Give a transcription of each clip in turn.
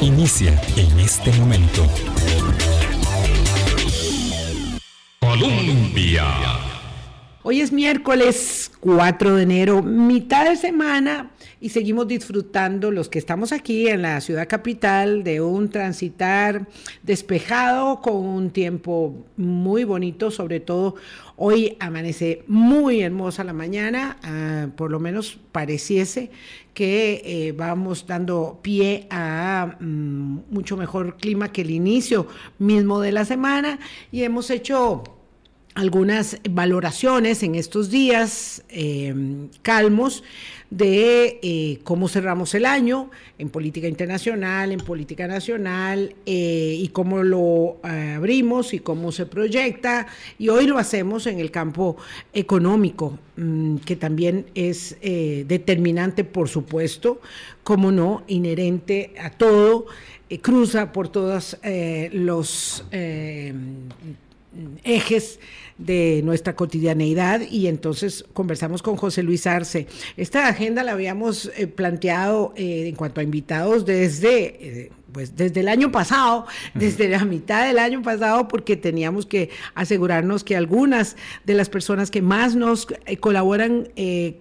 inicia en este momento. Colombia. Hoy es miércoles 4 de enero, mitad de semana, y seguimos disfrutando los que estamos aquí en la ciudad capital de un transitar despejado con un tiempo muy bonito, sobre todo hoy amanece muy hermosa la mañana, ah, por lo menos pareciese que eh, vamos dando pie a mm, mucho mejor clima que el inicio mismo de la semana y hemos hecho algunas valoraciones en estos días eh, calmos de eh, cómo cerramos el año en política internacional, en política nacional, eh, y cómo lo abrimos y cómo se proyecta. Y hoy lo hacemos en el campo económico, mm, que también es determinante, por supuesto, como no, inherente a todo, cruza por todos los ejes de nuestra cotidianeidad y entonces conversamos con José Luis Arce. Esta agenda la habíamos eh, planteado eh, en cuanto a invitados desde... Eh, pues desde el año pasado, desde la mitad del año pasado, porque teníamos que asegurarnos que algunas de las personas que más nos colaboran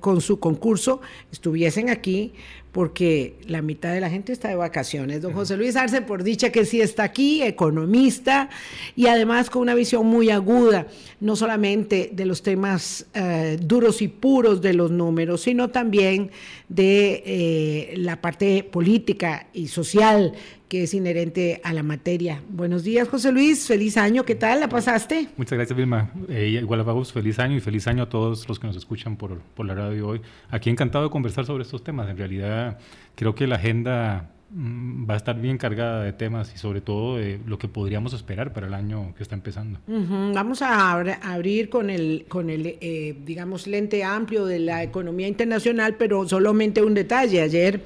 con su concurso estuviesen aquí porque la mitad de la gente está de vacaciones. Don José Luis Arce, por dicha que sí está aquí, economista y además con una visión muy aguda, no solamente de los temas eh, duros y puros de los números, sino también de eh, la parte política y social que es inherente a la materia. Buenos días, José Luis. Feliz año. ¿Qué tal? ¿La pasaste? Muchas gracias, Vilma. Eh, igual a vos, feliz año y feliz año a todos los que nos escuchan por, por la radio hoy. Aquí encantado de conversar sobre estos temas. En realidad, creo que la agenda mm, va a estar bien cargada de temas y sobre todo de lo que podríamos esperar para el año que está empezando. Vamos a abrir con el, con el eh, digamos, lente amplio de la economía internacional, pero solamente un detalle. Ayer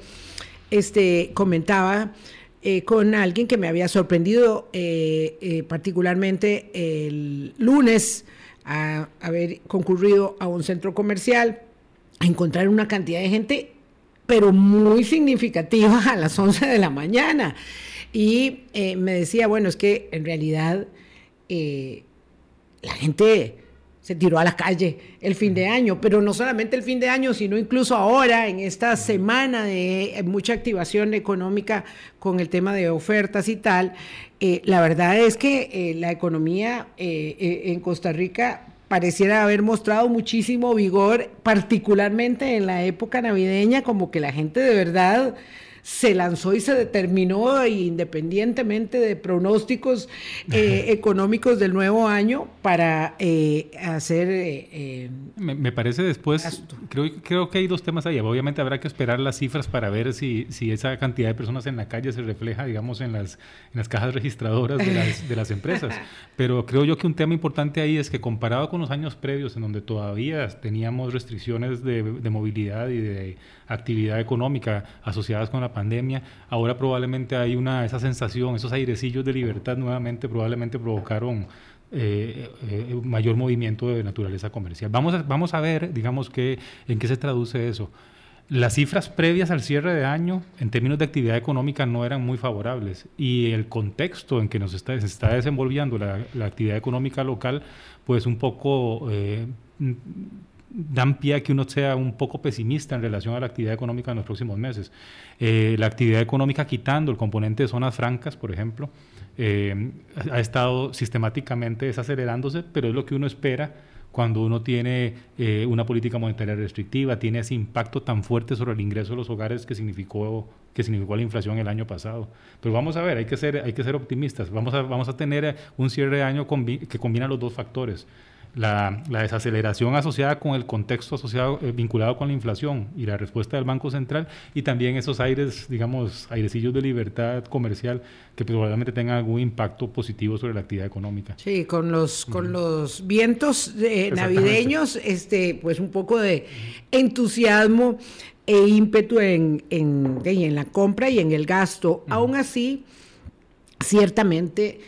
este, comentaba eh, con alguien que me había sorprendido eh, eh, particularmente el lunes a haber concurrido a un centro comercial, a encontrar una cantidad de gente, pero muy significativa a las 11 de la mañana. Y me decía, bueno, es que en realidad la gente se tiró a la calle el fin de año, pero no solamente el fin de año, sino incluso ahora, en esta semana de eh, mucha activación económica con el tema de ofertas y tal, eh, la verdad es que eh, la economía en Costa Rica pareciera haber mostrado muchísimo vigor, particularmente en la época navideña, como que la gente de verdad se lanzó y se determinó independientemente de pronósticos eh, económicos del nuevo año para eh, hacer... Eh, me, parece después, creo, creo que hay dos temas ahí. Obviamente habrá que esperar las cifras para ver si, si esa cantidad de personas en la calle se refleja, digamos, en las, en las cajas registradoras de las, de las empresas. Pero creo yo que un tema importante ahí es que comparado con los años previos, en donde todavía teníamos restricciones de, de movilidad y de actividad económica asociadas con la pandemia, ahora probablemente hay una, esa sensación, esos airecillos de libertad nuevamente probablemente provocaron eh, eh, mayor movimiento de naturaleza comercial. Vamos a, vamos a ver, digamos, que, en qué se traduce eso. Las cifras previas al cierre de año en términos de actividad económica no eran muy favorables y el contexto en que nos está, se está desenvolviendo la, actividad económica local, pues un poco eh, dan pie a que uno sea un poco pesimista en relación a la actividad económica en los próximos meses. Eh, la actividad económica, quitando el componente de zonas francas, por ejemplo, eh, ha estado sistemáticamente desacelerándose, pero es lo que uno espera cuando uno tiene eh, una política monetaria restrictiva, tiene ese impacto tan fuerte sobre el ingreso de los hogares que significó, que significó la inflación el año pasado. Pero vamos a ver, hay que ser, hay que ser optimistas. Vamos a, vamos a tener un cierre de año que combina los dos factores la, desaceleración asociada con el contexto asociado, eh, vinculado con la inflación y la respuesta del Banco Central y también esos aires, digamos, airecillos de libertad comercial que probablemente tengan algún impacto positivo sobre la actividad económica. Sí, con los, con los vientos eh, navideños, este, pues un poco de entusiasmo e ímpetu en, en, en la compra y en el gasto. Aún así, ciertamente,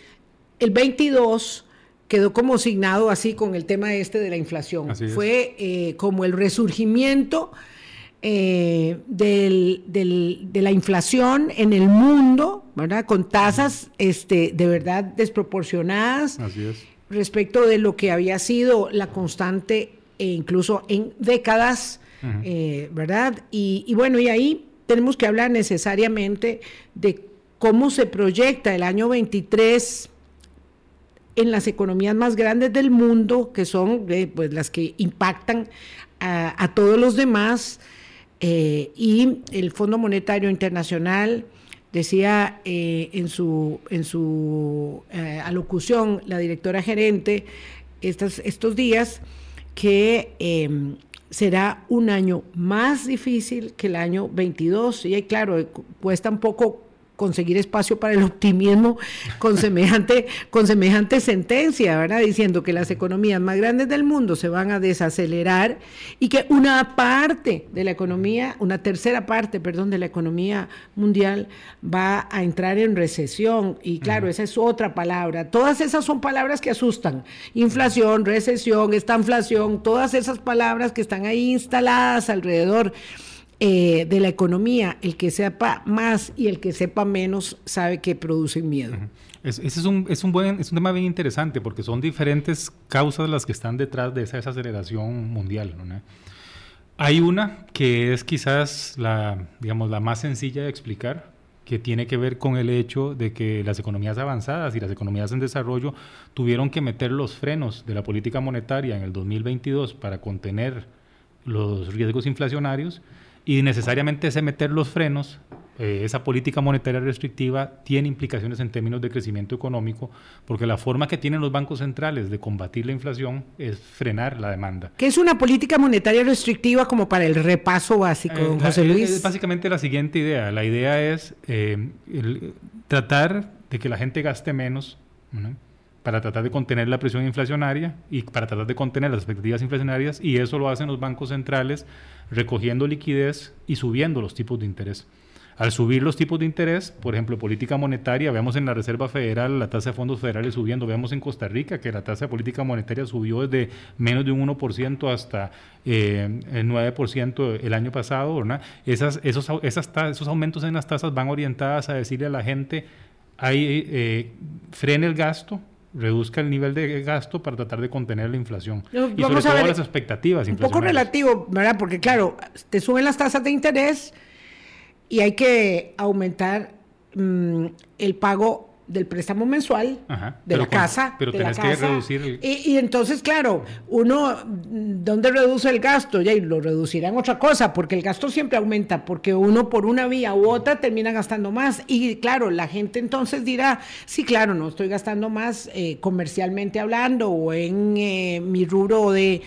el 22 quedó como signado así con el tema este de la inflación. Fue eh, como el resurgimiento eh, de la inflación en el mundo, ¿verdad? Con tasas este, de verdad desproporcionadas respecto de lo que había sido la constante e incluso en décadas, eh, ¿verdad? Y, y bueno, y ahí tenemos que hablar necesariamente de cómo se proyecta el año 23 en las economías más grandes del mundo, que son eh, pues, las que impactan a, todos los demás, eh, y el Fondo Monetario Internacional decía eh, en su, en su alocución la directora gerente estos, estos días que em, será un año más difícil que el año 22. Y claro, cuesta un poco conseguir espacio para el optimismo con semejante, con semejante sentencia, ¿verdad? Diciendo que las economías más grandes del mundo se van a desacelerar y que una parte de la economía, una tercera parte, perdón, de la economía mundial va a entrar en recesión. Y claro, esa es otra palabra. Todas esas son palabras que asustan. Inflación, recesión, estanflación, todas esas palabras que están ahí instaladas alrededor eh, de la economía, el que sepa más y el que sepa menos sabe que producen miedo. ese es un, es, un buen, es un tema bien interesante porque son diferentes causas las que están detrás de esa desaceleración mundial. Hay una que es quizás la, digamos, la más sencilla de explicar, que tiene que ver con el hecho de que las economías avanzadas y las economías en desarrollo tuvieron que meter los frenos de la política monetaria en el 2022 para contener los riesgos inflacionarios y necesariamente ese meter los frenos, eh, esa política monetaria restrictiva tiene implicaciones en términos de crecimiento económico, porque la forma que tienen los bancos centrales de combatir la inflación es frenar la demanda. ¿Qué es una política monetaria restrictiva como para el repaso básico, eh, José Luis? Es básicamente la siguiente idea. La idea es eh, tratar de que la gente gaste menos. Para tratar de contener la presión inflacionaria y para tratar de contener las expectativas inflacionarias y eso lo hacen los bancos centrales recogiendo liquidez y subiendo los tipos de interés. Al subir los tipos de interés, por ejemplo, política monetaria, vemos en la Reserva Federal la tasa de fondos federales subiendo, vemos en Costa Rica que la tasa de política monetaria subió desde menos de un 1% hasta eh, el 9% el año pasado. Esas, esos, esos aumentos en las tasas van orientadas a decirle a la gente, ahí, eh, frene el gasto, reduzca el nivel de gasto para tratar de contener la inflación. y sobre todo las expectativas Un poco relativo, ¿verdad? Porque claro, te suben las tasas de interés y hay que aumentar mm, el pago del préstamo mensual de la casa. Pero tenés que reducir. Y, entonces, claro, uno, ¿dónde reduce el gasto? Ya, y lo reducirá en otra cosa, porque el gasto siempre aumenta, porque uno por una vía u otra termina gastando más. Y claro, la gente entonces dirá, sí, claro, no estoy gastando más eh, comercialmente hablando o en eh, mi rubro de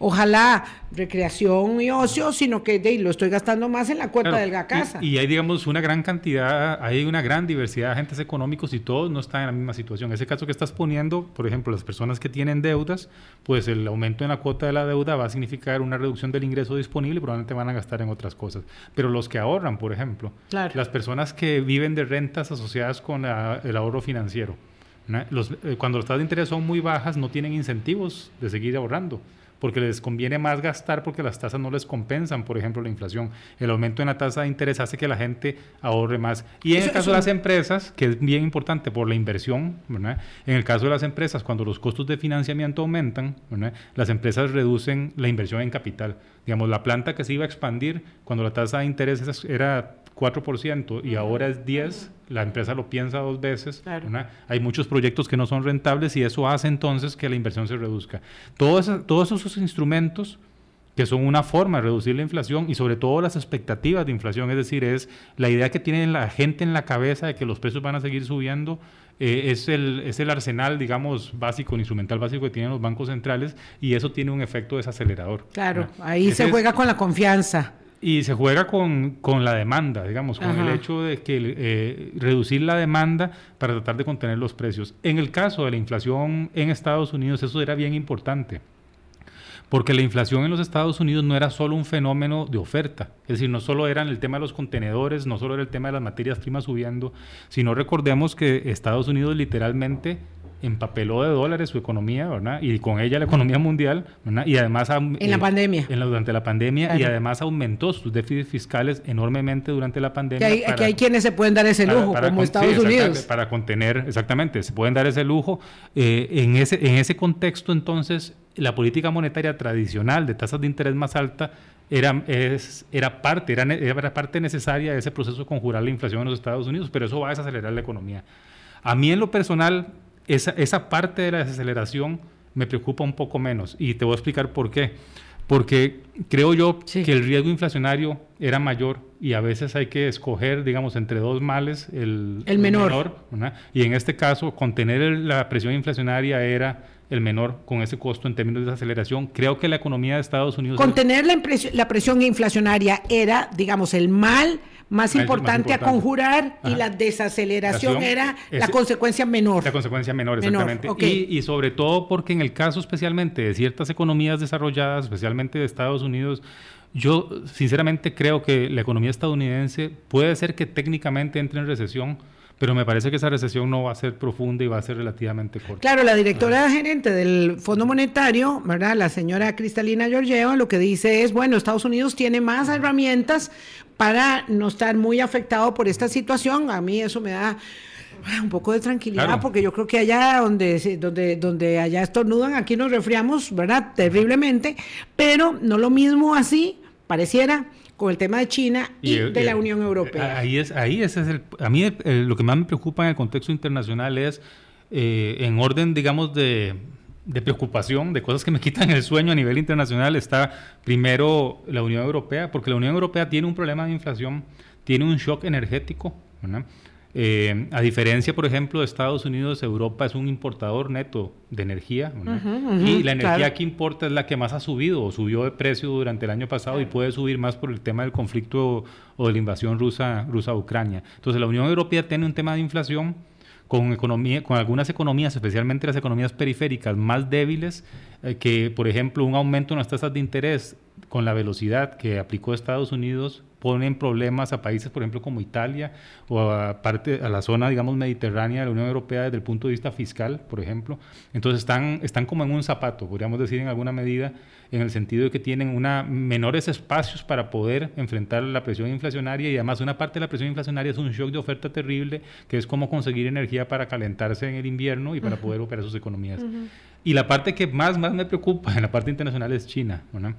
ojalá recreación y ocio, sino que de, lo estoy gastando más en la cuenta de la casa. Y, hay, digamos, una gran cantidad, hay una gran diversidad de agentes económicos y todos no están en la misma situación. Ese caso que estás poniendo, por ejemplo, las personas que tienen deudas, pues el aumento en la cuota de la deuda va a significar una reducción del ingreso disponible y probablemente van a gastar en otras cosas. Pero los que ahorran, por ejemplo, las personas que viven de rentas asociadas con el ahorro financiero, los, eh, cuando las tasas de interés son muy bajas, no tienen incentivos de seguir ahorrando porque les conviene más gastar porque las tasas no les compensan, por ejemplo, la inflación. El aumento en la tasa de interés hace que la gente ahorre más. Y en el caso de las empresas, que es bien importante por la inversión, ¿verdad? en el caso de las empresas, cuando los costos de financiamiento aumentan, las empresas reducen la inversión en capital. Digamos, la planta que se iba a expandir, cuando la tasa de interés era 4% y ahora es 10%, la empresa lo piensa dos veces. Hay muchos proyectos que no son rentables y eso hace entonces que la inversión se reduzca. Todos, todos esos instrumentos que son una forma de reducir la inflación y sobre todo las expectativas de inflación, es decir, es la idea que tiene la gente en la cabeza de que los precios van a seguir subiendo, eh, es, el, es el arsenal, digamos, básico, el instrumental básico que tienen los bancos centrales y eso tiene un efecto desacelerador. Claro, ahí se juega con la confianza. Y se juega con, con la demanda, digamos, con el hecho de que eh, reducir la demanda para tratar de contener los precios. En el caso de la inflación en Estados Unidos, eso era bien importante, porque la inflación en los Estados Unidos no era solo un fenómeno de oferta, es decir, no solo era el tema de los contenedores, no solo era el tema de las materias primas subiendo, sino recordemos que Estados Unidos literalmente empapeló de dólares su economía, ¿verdad? Y con ella la economía mundial, ¿verdad? Y además... En la eh, pandemia. En durante la pandemia y además aumentó sus déficits fiscales enormemente durante la pandemia. Que hay, hay quienes se pueden dar ese lujo, como Estados Unidos. Para contener, exactamente, se pueden dar ese lujo. Eh, en, ese, en ese contexto, entonces, la política monetaria tradicional de tasas de interés más alta era, es, era, parte, era, era parte necesaria de ese proceso de conjurar la inflación en los Estados Unidos, pero eso va a desacelerar la economía. A mí en lo personal, esa, esa parte de la desaceleración me preocupa un poco menos y te voy a explicar por qué. Porque creo yo que el riesgo inflacionario era mayor y a veces hay que escoger, digamos, entre dos males el, el menor. y en este caso, contener la presión inflacionaria era el menor con ese costo en términos de aceleración. Creo que la economía de Estados Unidos... Contener la, la presión inflacionaria era, digamos, el mal más importante, a conjurar y la desaceleración era la consecuencia menor. La consecuencia menor, exactamente. Y, y, sobre todo porque en el caso especialmente de ciertas economías desarrolladas, especialmente de Estados Unidos, yo sinceramente creo que la economía estadounidense puede ser que técnicamente entre en recesión, pero me parece que esa recesión no va a ser profunda y va a ser relativamente corta. Claro, la directora gerente del Fondo Monetario, ¿verdad? La señora Cristalina Georgieva, lo que dice es, bueno, Estados Unidos tiene más herramientas para no estar muy afectado por esta situación. A mí eso me da un poco de tranquilidad, porque yo creo que allá donde, donde, donde allá estornudan, aquí nos resfriamos, ¿verdad? Terriblemente, pero no lo mismo así, pareciera, con el tema de China y, de la Unión Europea. Ahí es, ahí ese es el, a mí lo que más me preocupa en el contexto internacional es, eh, en orden, digamos, de de preocupación, de cosas que me quitan el sueño a nivel internacional, está primero la Unión Europea, porque la Unión Europea tiene un problema de inflación, tiene un shock energético. Eh, a diferencia, por ejemplo, de Estados Unidos, Europa es un importador neto de energía y la energía que importa es la que más ha subido o subió de precio durante el año pasado y puede subir más por el tema del conflicto o de la invasión rusa, rusa a Ucrania. Entonces, la Unión Europea tiene un tema de inflación con, economía, con algunas economías, especialmente las economías periféricas más débiles, eh, que por ejemplo un aumento en las tasas de interés con la velocidad que aplicó Estados Unidos ponen problemas a países, por ejemplo, como Italia o a, parte, a la zona, digamos, mediterránea de la Unión Europea desde el punto de vista fiscal, por ejemplo. Entonces están, están como en un zapato, podríamos decir en alguna medida, en el sentido de que tienen una, menores espacios para poder enfrentar la presión inflacionaria y además una parte de la presión inflacionaria es un shock de oferta terrible, que es cómo conseguir energía para calentarse en el invierno y para poder operar sus economías. Y la parte que más, más me preocupa en la parte internacional es China. ¿no?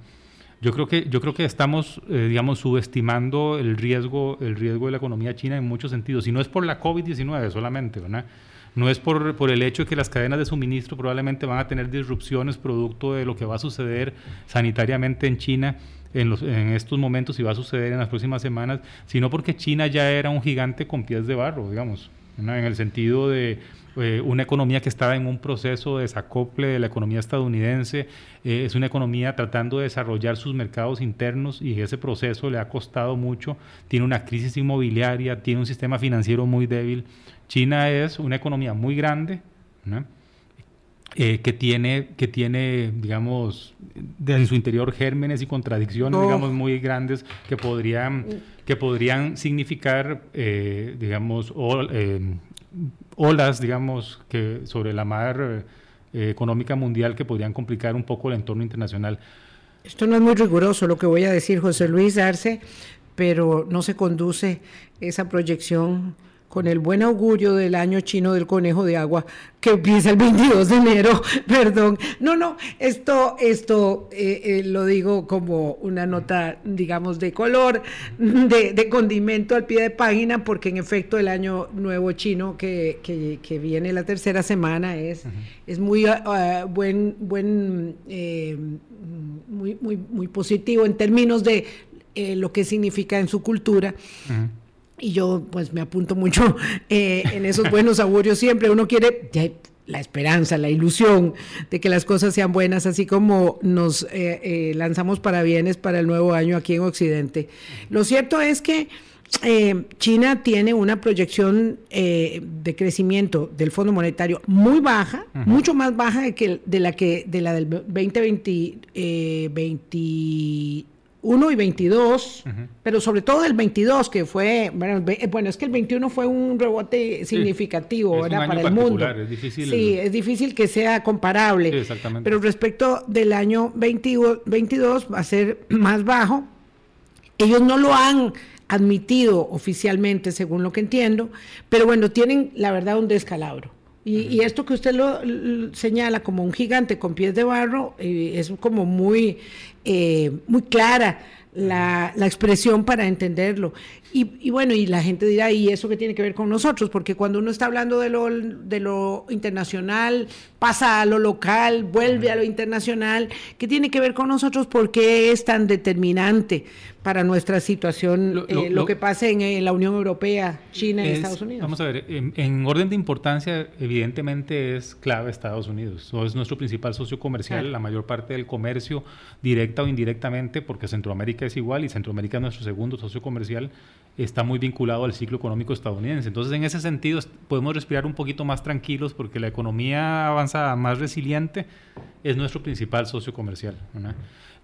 Yo creo que, estamos, eh, subestimando el riesgo, el riesgo de la economía china en muchos sentidos. Y no es por la COVID-19 solamente, ¿verdad? No es por, el hecho de que las cadenas de suministro probablemente van a tener disrupciones producto de lo que va a suceder sanitariamente en China en estos momentos y va a suceder en las próximas semanas, sino porque China ya era un gigante con pies de barro, digamos, en el sentido de eh, una economía que estaba en un proceso de desacople de la economía estadounidense, eh, es una economía tratando de desarrollar sus mercados internos y ese proceso le ha costado mucho, tiene una crisis inmobiliaria, tiene un sistema financiero muy débil. China es una economía muy grande, eh, que tiene, que tiene, digamos, en su interior gérmenes y contradicciones, digamos, muy grandes que podrían, que podrían significar, digamos, o, olas, digamos, que sobre la mar eh, económica mundial que podrían complicar un poco el entorno internacional. Esto no es muy riguroso lo que voy a decir, José Luis Arce, pero no se conduce esa proyección con el buen augurio del año chino del conejo de agua que empieza el 22 de enero, perdón. No, no, esto, esto eh, eh, lo digo como una nota, digamos, de color, de, condimento al pie de página, porque en efecto el año nuevo chino que, que, viene la tercera semana es, es muy ah, buen, buen eh, muy, muy, muy positivo en términos de lo que significa en su cultura. Y yo pues me apunto mucho eh, en esos buenos augurios siempre. Uno quiere la esperanza, la ilusión de que las cosas sean buenas, así como nos eh, eh, lanzamos para bienes para el nuevo año aquí en Occidente. Lo cierto es que China tiene una proyección de crecimiento del Fondo Monetario muy baja, mucho más baja de, que, de la que de la del 2020, 1 y 22, pero sobre todo el 22, que fue, bueno, bueno, es que el 21 fue un rebote significativo para el mundo. Es difícil. Sí, es difícil que sea comparable. exactamente. Pero respecto del año 22 va a ser más bajo. Ellos no lo han admitido oficialmente, según lo que entiendo, pero bueno, tienen la verdad un descalabro. Y, esto que usted lo, señala como un gigante con pies de barro eh, es como muy, eh, muy clara la, la, expresión para entenderlo. Y, bueno, y la gente dirá, ¿y eso qué tiene que ver con nosotros? Porque cuando uno está hablando de lo, de lo internacional, pasa a lo local, vuelve a lo internacional, ¿qué tiene que ver con nosotros? ¿Por qué es tan determinante para nuestra situación lo, eh, que pasa en, la Unión Europea, China y Estados Unidos? Vamos a ver, en, orden de importancia, evidentemente es clave Estados Unidos. es nuestro principal socio comercial, la mayor parte del comercio, directa o indirectamente, porque Centroamérica es igual y Centroamérica es nuestro segundo socio comercial está muy vinculado al ciclo económico estadounidense. Entonces, en ese sentido, podemos respirar un poquito más tranquilos porque la economía avanzada más resiliente es nuestro principal socio comercial.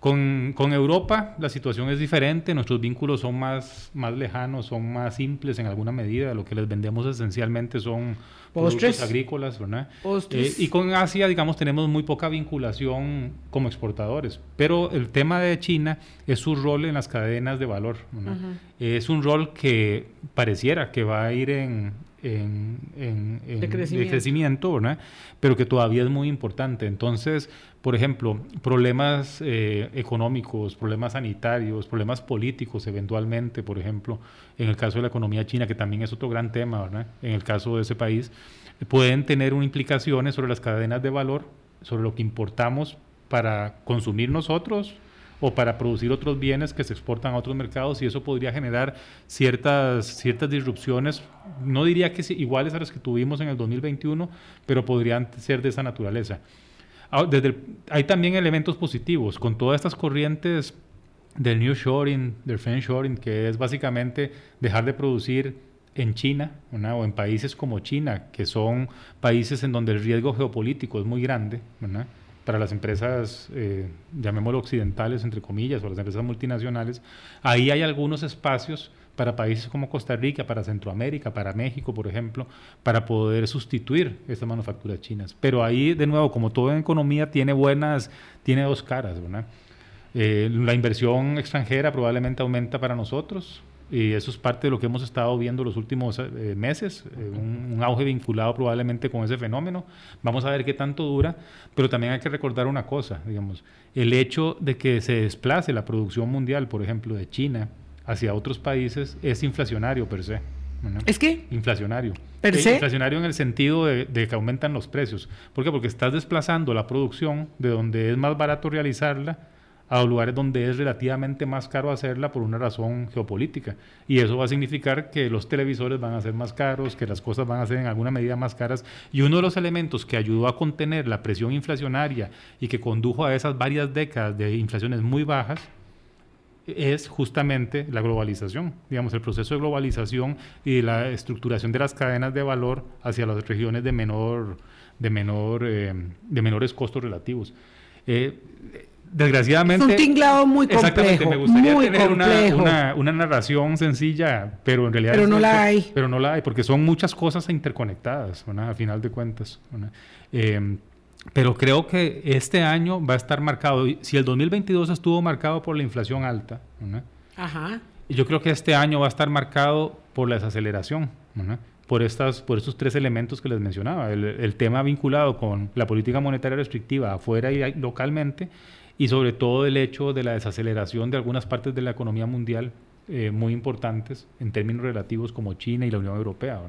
Con, con, Europa la situación es diferente, nuestros vínculos son más, más lejanos, son más simples en alguna medida, lo que les vendemos esencialmente son productos agrícolas, ¿verdad? Eh, y con Asia, digamos, tenemos muy poca vinculación como exportadores, pero el tema de China es su rol en las cadenas de valor, Es un rol que pareciera que va a ir en, en, en, de crecimiento, ¿verdad? pero que todavía es muy importante. Entonces, por ejemplo, problemas eh, económicos, problemas sanitarios, problemas políticos eventualmente, por ejemplo, en el caso de la economía china, que también es otro gran tema, ¿verdad? en el caso de ese país, pueden tener implicaciones sobre las cadenas de valor, sobre lo que importamos para consumir nosotros o para producir otros bienes que se exportan a otros mercados y eso podría generar ciertas, ciertas disrupciones, no diría que iguales a las que tuvimos en el 2021, pero podrían ser de esa naturaleza. Ah, desde hay también elementos positivos con todas estas corrientes del New Shoring, del French Shoring, que es básicamente dejar de producir en China o en países como China, que son países en donde el riesgo geopolítico es muy grande para las empresas, eh, llamémoslo occidentales, entre comillas, o las empresas multinacionales. Ahí hay algunos espacios para países como Costa Rica, para Centroamérica, para México, por ejemplo, para poder sustituir estas manufacturas chinas. Pero ahí, de nuevo, como todo en economía, tiene buenas, tiene dos caras, ¿verdad? Eh, la inversión extranjera probablemente aumenta para nosotros, y eso es parte de lo que hemos estado viendo los últimos eh, meses, eh, un, un, auge vinculado probablemente con ese fenómeno. Vamos a ver qué tanto dura, pero también hay que recordar una cosa, digamos, el hecho de que se desplace la producción mundial, por ejemplo, de China, hacia otros países es inflacionario per se. ¿Es qué? Inflacionario. ¿Per se? Inflacionario en el sentido de, que aumentan los precios. ¿Por qué? Porque estás desplazando la producción de donde es más barato realizarla a lugares donde es relativamente más caro hacerla por una razón geopolítica. Y eso va a significar que los televisores van a ser más caros, que las cosas van a ser en alguna medida más caras. Y uno de los elementos que ayudó a contener la presión inflacionaria y que condujo a esas varias décadas de inflaciones muy bajas es justamente la globalización, digamos, el proceso de globalización y la estructuración de las cadenas de valor hacia las regiones de menor, de menor, eh, de menores costos relativos. Eh, desgraciadamente. Es un tinglado muy complejo. Exactamente, me gustaría tener una, una, narración sencilla, pero en realidad. Pero no la hay. Pero no la hay, porque son muchas cosas interconectadas, a final de cuentas. Eh, pero creo que este año va a estar marcado, si el 2022 estuvo marcado por la inflación alta, yo creo que este año va a estar marcado por la desaceleración, por, estas, por estos tres elementos que les mencionaba, el, tema vinculado con la política monetaria restrictiva afuera y localmente, y sobre todo el hecho de la desaceleración de algunas partes de la economía mundial eh, muy importantes en términos relativos como China y la Unión Europea,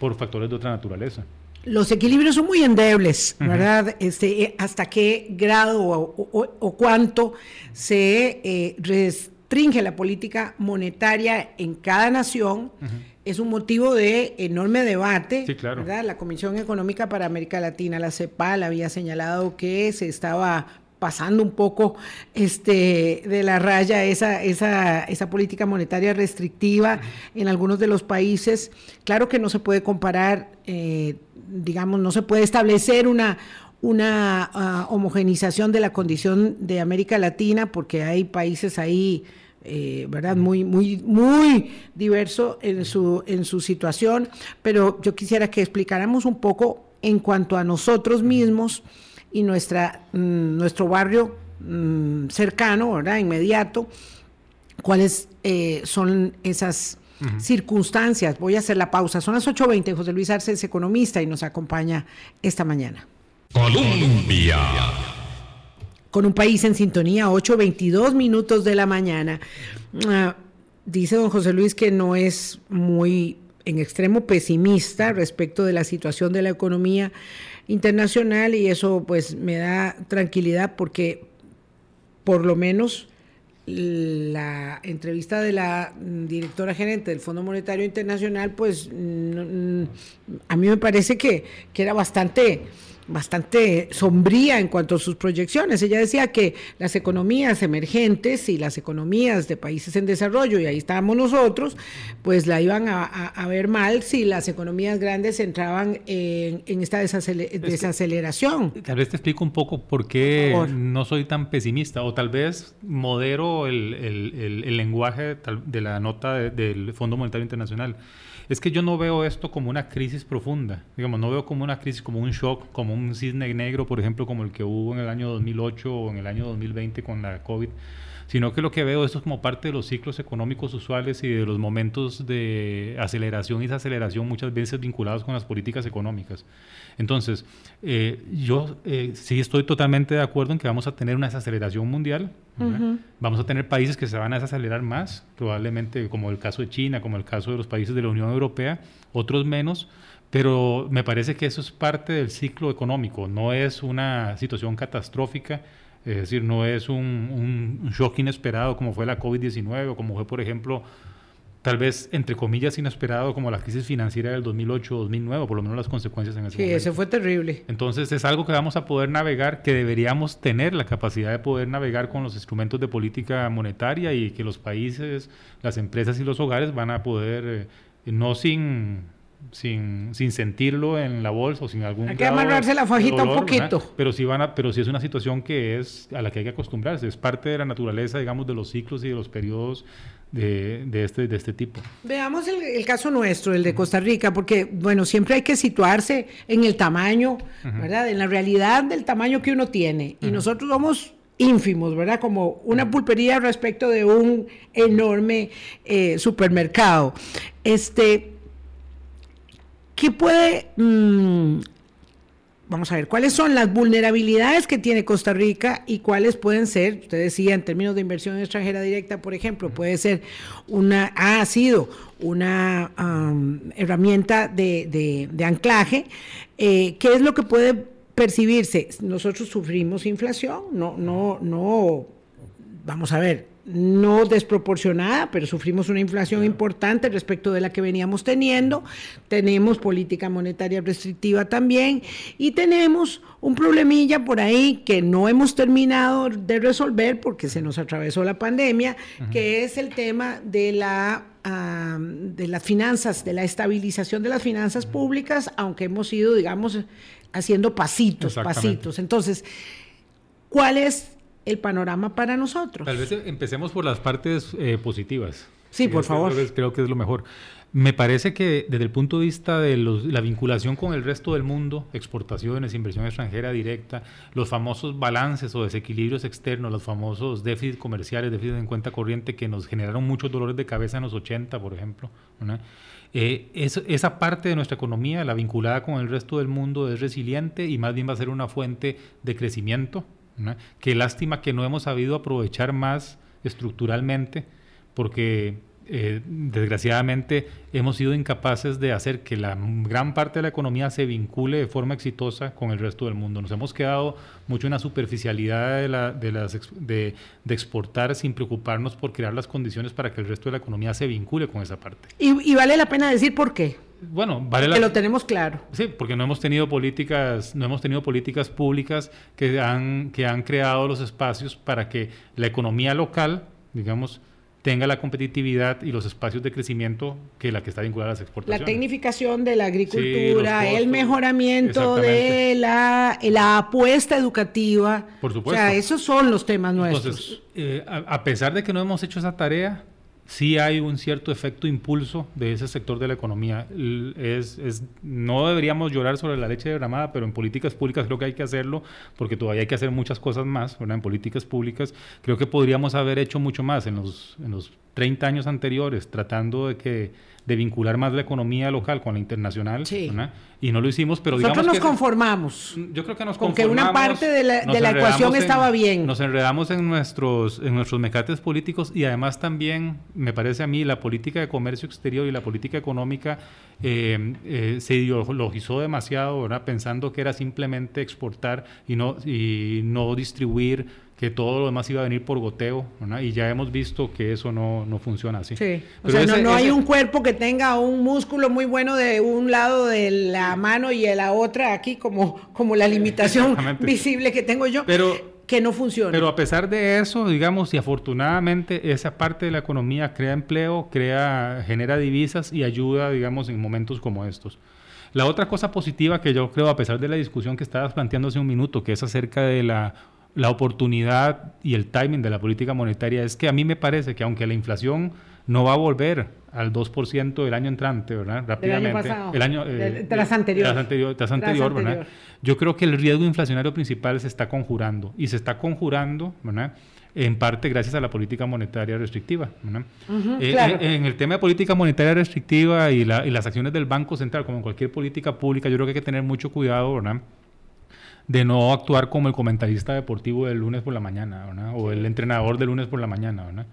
por factores de otra naturaleza los equilibrios son muy endebles, ¿verdad? Este, eh, hasta qué grado o, cuánto se eh, restringe la política monetaria en cada nación. Es un motivo de enorme debate, ¿verdad? La Comisión Económica para América Latina, la CEPAL, había señalado que se estaba pasando un poco este, de la raya esa, esa, esa política monetaria restrictiva en algunos de los países. Claro que no se puede comparar, eh, digamos, no se puede establecer una, una ah, homogenización de la condición de América Latina, porque hay países ahí, eh, ¿verdad? Muy, muy, muy diverso en su, en su situación, pero yo quisiera que explicáramos un poco en cuanto a nosotros mismos y nuestra, mm, nuestro barrio mm, cercano, ¿verdad? Inmediato, cuáles eh, son esas circunstancias. Voy a hacer la pausa. Son las 8.20. José Luis Arce es economista y nos acompaña esta mañana. Colombia. Con un país en sintonía, 8.22 minutos de la mañana. Ah, dice don José Luis que no es muy en extremo pesimista respecto de la situación de la economía internacional y eso pues me da tranquilidad porque por lo menos la entrevista de la directora gerente del Fondo Monetario Internacional, pues a mí me parece que, que era bastante bastante sombría en cuanto a sus proyecciones. Ella decía que las economías emergentes y las economías de países en desarrollo, y ahí estábamos nosotros, pues la iban a, ver mal si las economías grandes entraban en, esta desaceleración. Tal vez te explico un poco por qué no soy tan pesimista, o tal vez modero el, lenguaje de la nota del Fondo Monetario Internacional es que yo no veo esto como una crisis profunda, digamos, no veo como una crisis, como un shock, como un cisne negro, por ejemplo, como el que hubo en el año 2008 o en el año 2020 con la COVID sino que lo que veo esto es como parte de los ciclos económicos usuales y de los momentos de aceleración y desaceleración muchas veces vinculados con las políticas económicas. Entonces, eh, yo eh, sí estoy totalmente de acuerdo en que vamos a tener una desaceleración mundial, vamos a tener países que se van a desacelerar más, probablemente como el caso de China, como el caso de los países de la Unión Europea, otros menos, pero me parece que eso es parte del ciclo económico, no es una situación catastrófica es decir, no es un, un shock inesperado como fue la COVID-19 o como fue, por ejemplo, tal vez, entre comillas, inesperado como la crisis financiera del 2008-2009, por lo menos las consecuencias en ese sí, momento. Sí, eso fue terrible. Entonces es algo que vamos a poder navegar, que deberíamos tener la capacidad de poder navegar con los instrumentos de política monetaria y que los países, las empresas y los hogares van a poder, eh, no sin sin, sin sentirlo en la bolsa o sin algún hay que amarrarse la fajita un poquito. Pero sí van a, pero sí es una situación que es a la que hay que acostumbrarse. Es parte de la naturaleza digamos de los ciclos y de los periodos de, de este de este tipo. Veamos el, caso nuestro el de Costa Rica porque bueno siempre hay que situarse en el tamaño verdad en la realidad del tamaño que uno tiene. Y nosotros somos ínfimos, ¿verdad? Como una pulpería respecto de un enorme eh, supermercado. Este, ¿Qué puede... Mm, vamos a ver, ¿cuáles son las vulnerabilidades que tiene Costa Rica y cuáles pueden ser, usted decía, en términos de inversión extranjera directa, por ejemplo, puede ser una, ha sido una herramienta de, anclaje, eh, ¿qué es lo que puede percibirse? Nosotros sufrimos inflación, no, no, no, vamos a ver, no desproporcionada, pero sufrimos una inflación importante respecto de la que veníamos teniendo. Tenemos política monetaria restrictiva también y tenemos un problemilla por ahí que no hemos terminado de resolver porque se nos atravesó la pandemia, que es el tema de la de las finanzas, de la estabilización de las finanzas públicas, aunque hemos ido, digamos, haciendo pasitos, pasitos. Entonces, ¿cuál es el panorama para nosotros. Tal vez empecemos por las partes eh, positivas. Sí, por favor. Creo que, es lo mejor. Me parece que desde el punto de vista de la vinculación con el resto del mundo, exportaciones, inversión extranjera directa, los famosos balances o desequilibrios externos, los famosos déficits comerciales, déficits en cuenta corriente que nos generaron muchos dolores de cabeza en los 80, por ejemplo. Eh, esa parte de nuestra economía, la vinculada con el resto del mundo, es resiliente y más bien va a ser una fuente de crecimiento Qué lástima que no hemos sabido aprovechar más estructuralmente, porque eh, desgraciadamente hemos sido incapaces de hacer que la gran parte de la economía se vincule de forma exitosa con el resto del mundo. Nos hemos quedado mucho en la superficialidad de, la, de, las, de, exportar sin preocuparnos por crear las condiciones para que el resto de la economía se vincule con esa parte. Y, vale la pena decir por qué. Bueno, vale que lo tenemos claro. Sí, porque no hemos tenido políticas, no hemos tenido políticas públicas que han, que han creado los espacios para que la economía local, digamos, tenga la competitividad y los espacios de crecimiento que la que está vinculada a las exportaciones. La tecnificación de la agricultura, el mejoramiento de la, la, apuesta educativa. Por supuesto. O sea, esos son los temas nuestros. Entonces, eh, a, pesar de que no hemos hecho esa tarea, sí hay un cierto efecto impulso de ese sector de la economía. Es, es, no deberíamos llorar sobre la leche derramada, pero en políticas públicas creo que hay que hacerlo, porque todavía hay que hacer muchas cosas más, En políticas públicas creo que podríamos haber hecho mucho más en los, en los 30 años anteriores, tratando de que de vincular más la economía local con la internacional. Y no lo hicimos, pero Nosotros digamos nos conformamos. Yo creo que nos con que una parte de la, de la ecuación estaba bien. Nos enredamos en nuestros, en nuestros mecates políticos y además también, me parece a mí, la política de comercio exterior y la política económica eh, eh, se ideologizó demasiado, ¿verdad? pensando que era simplemente exportar y no, y no distribuir que todo lo demás iba a venir por goteo, y ya hemos visto que eso no, no funciona así. Sí, o sea, no, hay un cuerpo que tenga un músculo muy bueno de un lado de la mano y de la otra aquí, como, como la limitación visible que tengo yo. Pero que no funciona. Pero a pesar de eso, digamos, y afortunadamente esa parte de la economía crea empleo, crea, genera divisas y ayuda, digamos, en momentos como estos. La otra cosa positiva que yo creo, a pesar de la discusión que estabas planteando hace un minuto, que es acerca de la la oportunidad y el timing de la política monetaria es que a mí me parece que aunque la inflación no va a volver al 2% del año entrante, ¿verdad? Rápidamente. Del año pasado. El año, eh, tras anterior. Tras anterior, ¿verdad? Yo creo que el riesgo inflacionario principal se está conjurando y se está conjurando, ¿verdad? En parte gracias a la política monetaria restrictiva. ¿verdad? Eh, en, en, el tema de política monetaria restrictiva y, la, y las acciones del Banco Central, como en cualquier política pública, yo creo que hay que tener mucho cuidado, ¿verdad? De no actuar como el comentarista deportivo del lunes por la mañana, ¿verdad? O el entrenador del lunes por la mañana, ¿verdad?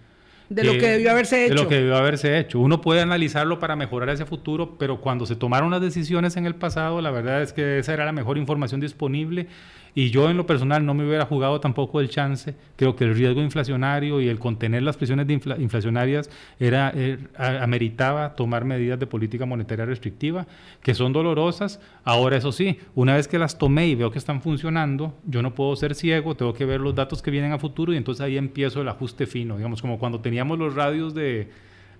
De lo que debió haberse hecho. De lo que debió haberse hecho. Uno puede analizarlo para mejorar ese futuro, pero cuando se tomaron las decisiones en el pasado, la verdad es que esa era la mejor información disponible y yo en lo personal no me hubiera jugado tampoco el chance. Creo que el riesgo inflacionario y el contener las presiones inflacionarias era, er, ameritaba tomar medidas de política monetaria restrictiva, que son dolorosas. Ahora, eso sí, una vez que las tomé y veo que están funcionando, yo no puedo ser ciego, tengo que ver los datos que vienen a futuro y entonces ahí empiezo el ajuste fino, digamos, como cuando teníamos los radios de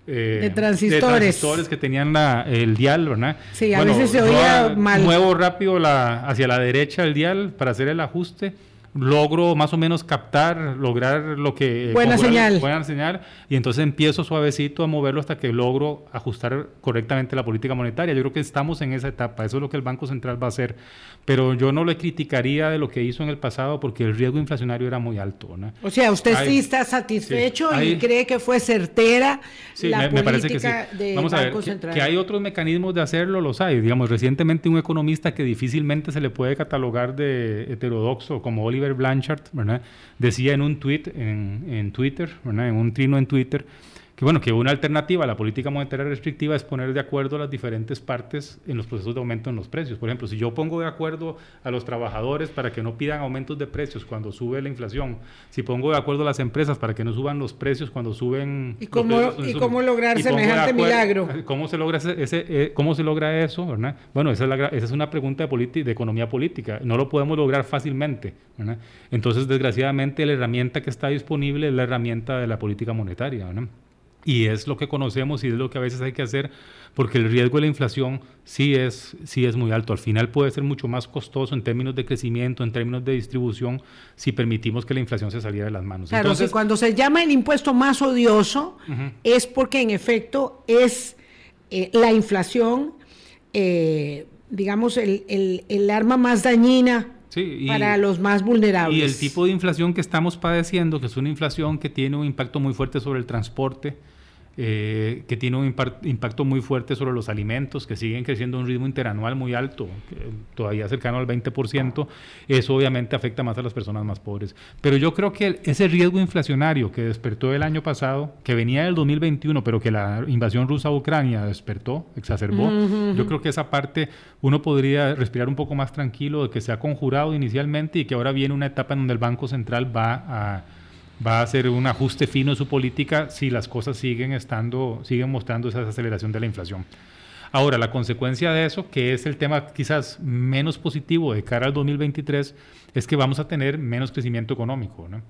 eh, de, transistores. que tenían la, el dial, ¿verdad? Sí, a veces se oía mal. Muevo rápido la, hacia la derecha el dial para hacer el ajuste logro más o menos captar, lograr lo que... Buena señal. Buena señal. Y entonces empiezo suavecito a moverlo hasta que logro ajustar correctamente la política monetaria. Yo creo que estamos en esa etapa. Eso es lo que el Banco Central va a hacer. Pero yo no le criticaría de lo que hizo en el pasado porque el riesgo inflacionario era muy alto. ¿no? O sea, usted sí está satisfecho y cree que fue certera la política del Banco Central. Que, hay otros mecanismos de hacerlo, los hay. Digamos, recientemente un economista que difícilmente se le puede catalogar de heterodoxo como Oliver Blanchard, decía en un tweet en, Twitter, en un trino en Twitter, que bueno, que una alternativa a la política monetaria restrictiva es poner de acuerdo a las diferentes partes en los procesos de aumento en los precios. Por ejemplo, si yo pongo de acuerdo a los trabajadores para que no pidan aumentos de precios cuando sube la inflación, si pongo de acuerdo a las empresas para que no suban los precios cuando suben... ¿Y cómo, ¿y cómo lograr semejante milagro? ¿Cómo se logra, ese, eh, ¿Cómo se logra eso? ¿verdad? Bueno, esa es, esa es una pregunta de, de economía política. No lo podemos lograr fácilmente. ¿verdad? Entonces, desgraciadamente, la herramienta que está disponible es la herramienta de la política monetaria. ¿verdad? Y es lo que conocemos y es lo que a veces hay que hacer porque el riesgo de la inflación sí es, sí es muy alto. Al final puede ser mucho más costoso en términos de crecimiento, en términos de distribución, si permitimos que la inflación se saliera de las manos. Claro, Entonces, cuando se llama el impuesto más odioso es porque en efecto es eh, la inflación, eh, digamos, el, el, el arma más dañina para los más vulnerables. Y el tipo de inflación que estamos padeciendo, que es una inflación que tiene un impacto muy fuerte sobre el transporte, eh, que tiene un impacto muy fuerte sobre los alimentos, que siguen creciendo a un ritmo interanual muy alto, todavía cercano al 20%, eso obviamente afecta más a las personas más pobres. Pero yo creo que ese riesgo inflacionario que despertó el año pasado, que venía del 2021, pero que la invasión rusa a Ucrania despertó, exacerbó, yo creo que esa parte uno podría respirar un poco más tranquilo de que se ha conjurado inicialmente y que ahora viene una etapa en donde el Banco Central va a va a hacer un ajuste fino en su política si las cosas siguen estando, siguen mostrando esa aceleración de la inflación. Ahora, la consecuencia de eso, que es el tema quizás menos positivo de cara al 2023, es que vamos a tener menos crecimiento económico. ¿no?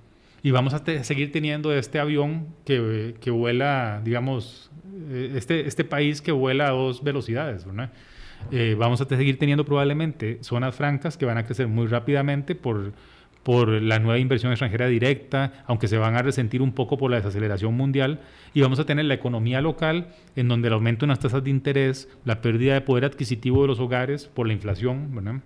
Y vamos a seguir teniendo este avión que, que vuela, digamos, eh, este, este país que vuela a dos velocidades, eh, vamos a seguir teniendo probablemente zonas francas que van a crecer muy rápidamente por, por la nueva inversión extranjera directa, aunque se van a resentir un poco por la desaceleración mundial, y vamos a tener la economía local, en donde el aumento en las tasas de interés, la pérdida de poder adquisitivo de los hogares por la inflación, ¿verdad?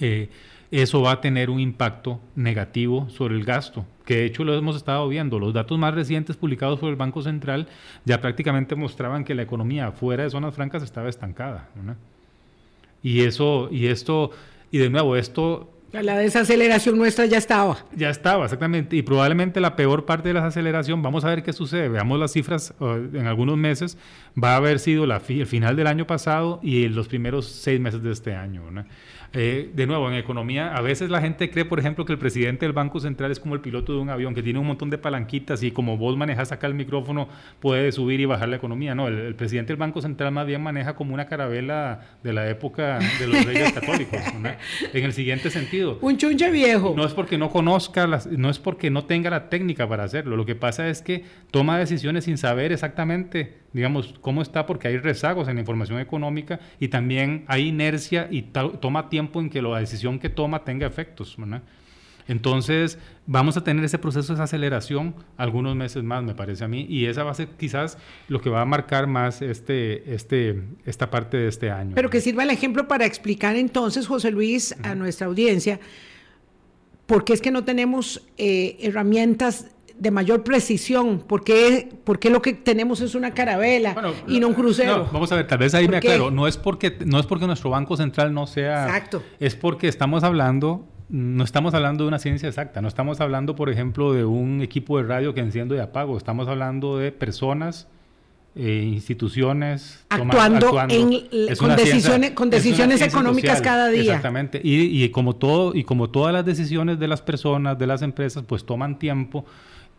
Eh, eso va a tener un impacto negativo sobre el gasto, que de hecho lo hemos estado viendo. Los datos más recientes publicados por el Banco Central ya prácticamente mostraban que la economía fuera de zonas francas estaba estancada. Y eso, y esto, y de nuevo, esto la desaceleración nuestra ya estaba. Ya estaba, exactamente. Y probablemente la peor parte de la desaceleración, vamos a ver qué sucede. Veamos las cifras en algunos meses. Va a haber sido la el final del año pasado y los primeros seis meses de este año. Eh, de nuevo, en economía, a veces la gente cree, por ejemplo, que el presidente del Banco Central es como el piloto de un avión, que tiene un montón de palanquitas y como vos manejas acá el micrófono, puede subir y bajar la economía. No, el, presidente del Banco Central más bien maneja como una carabela de la época de los reyes católicos, en el siguiente sentido. Un chunche viejo. No es porque no conozca, las, no es porque no tenga la técnica para hacerlo. Lo que pasa es que toma decisiones sin saber exactamente digamos, cómo está, porque hay rezagos en la información económica y también hay inercia y toma tiempo en que la decisión que toma tenga efectos. Entonces, vamos a tener ese proceso de aceleración algunos meses más, me parece a mí, y esa va a ser quizás lo que va a marcar más este, este, esta parte de este año. Pero que sirva el ejemplo para explicar entonces, José Luis, a nuestra audiencia, por qué es que no tenemos eh, herramientas de mayor precisión, porque, porque lo que tenemos es una carabela y no un crucero. vamos a ver, tal vez ahí me aclaro, no es porque no es porque nuestro banco central no sea Exacto. es porque estamos hablando no estamos hablando de una ciencia exacta, no estamos hablando, por ejemplo, de un equipo de radio que enciendo y apago, estamos hablando de personas eh, instituciones actuando, con, decisiones, con decisiones económicas cada día. Exactamente. Y, y, como todo, y como todas las decisiones de las personas, de las empresas, pues toman tiempo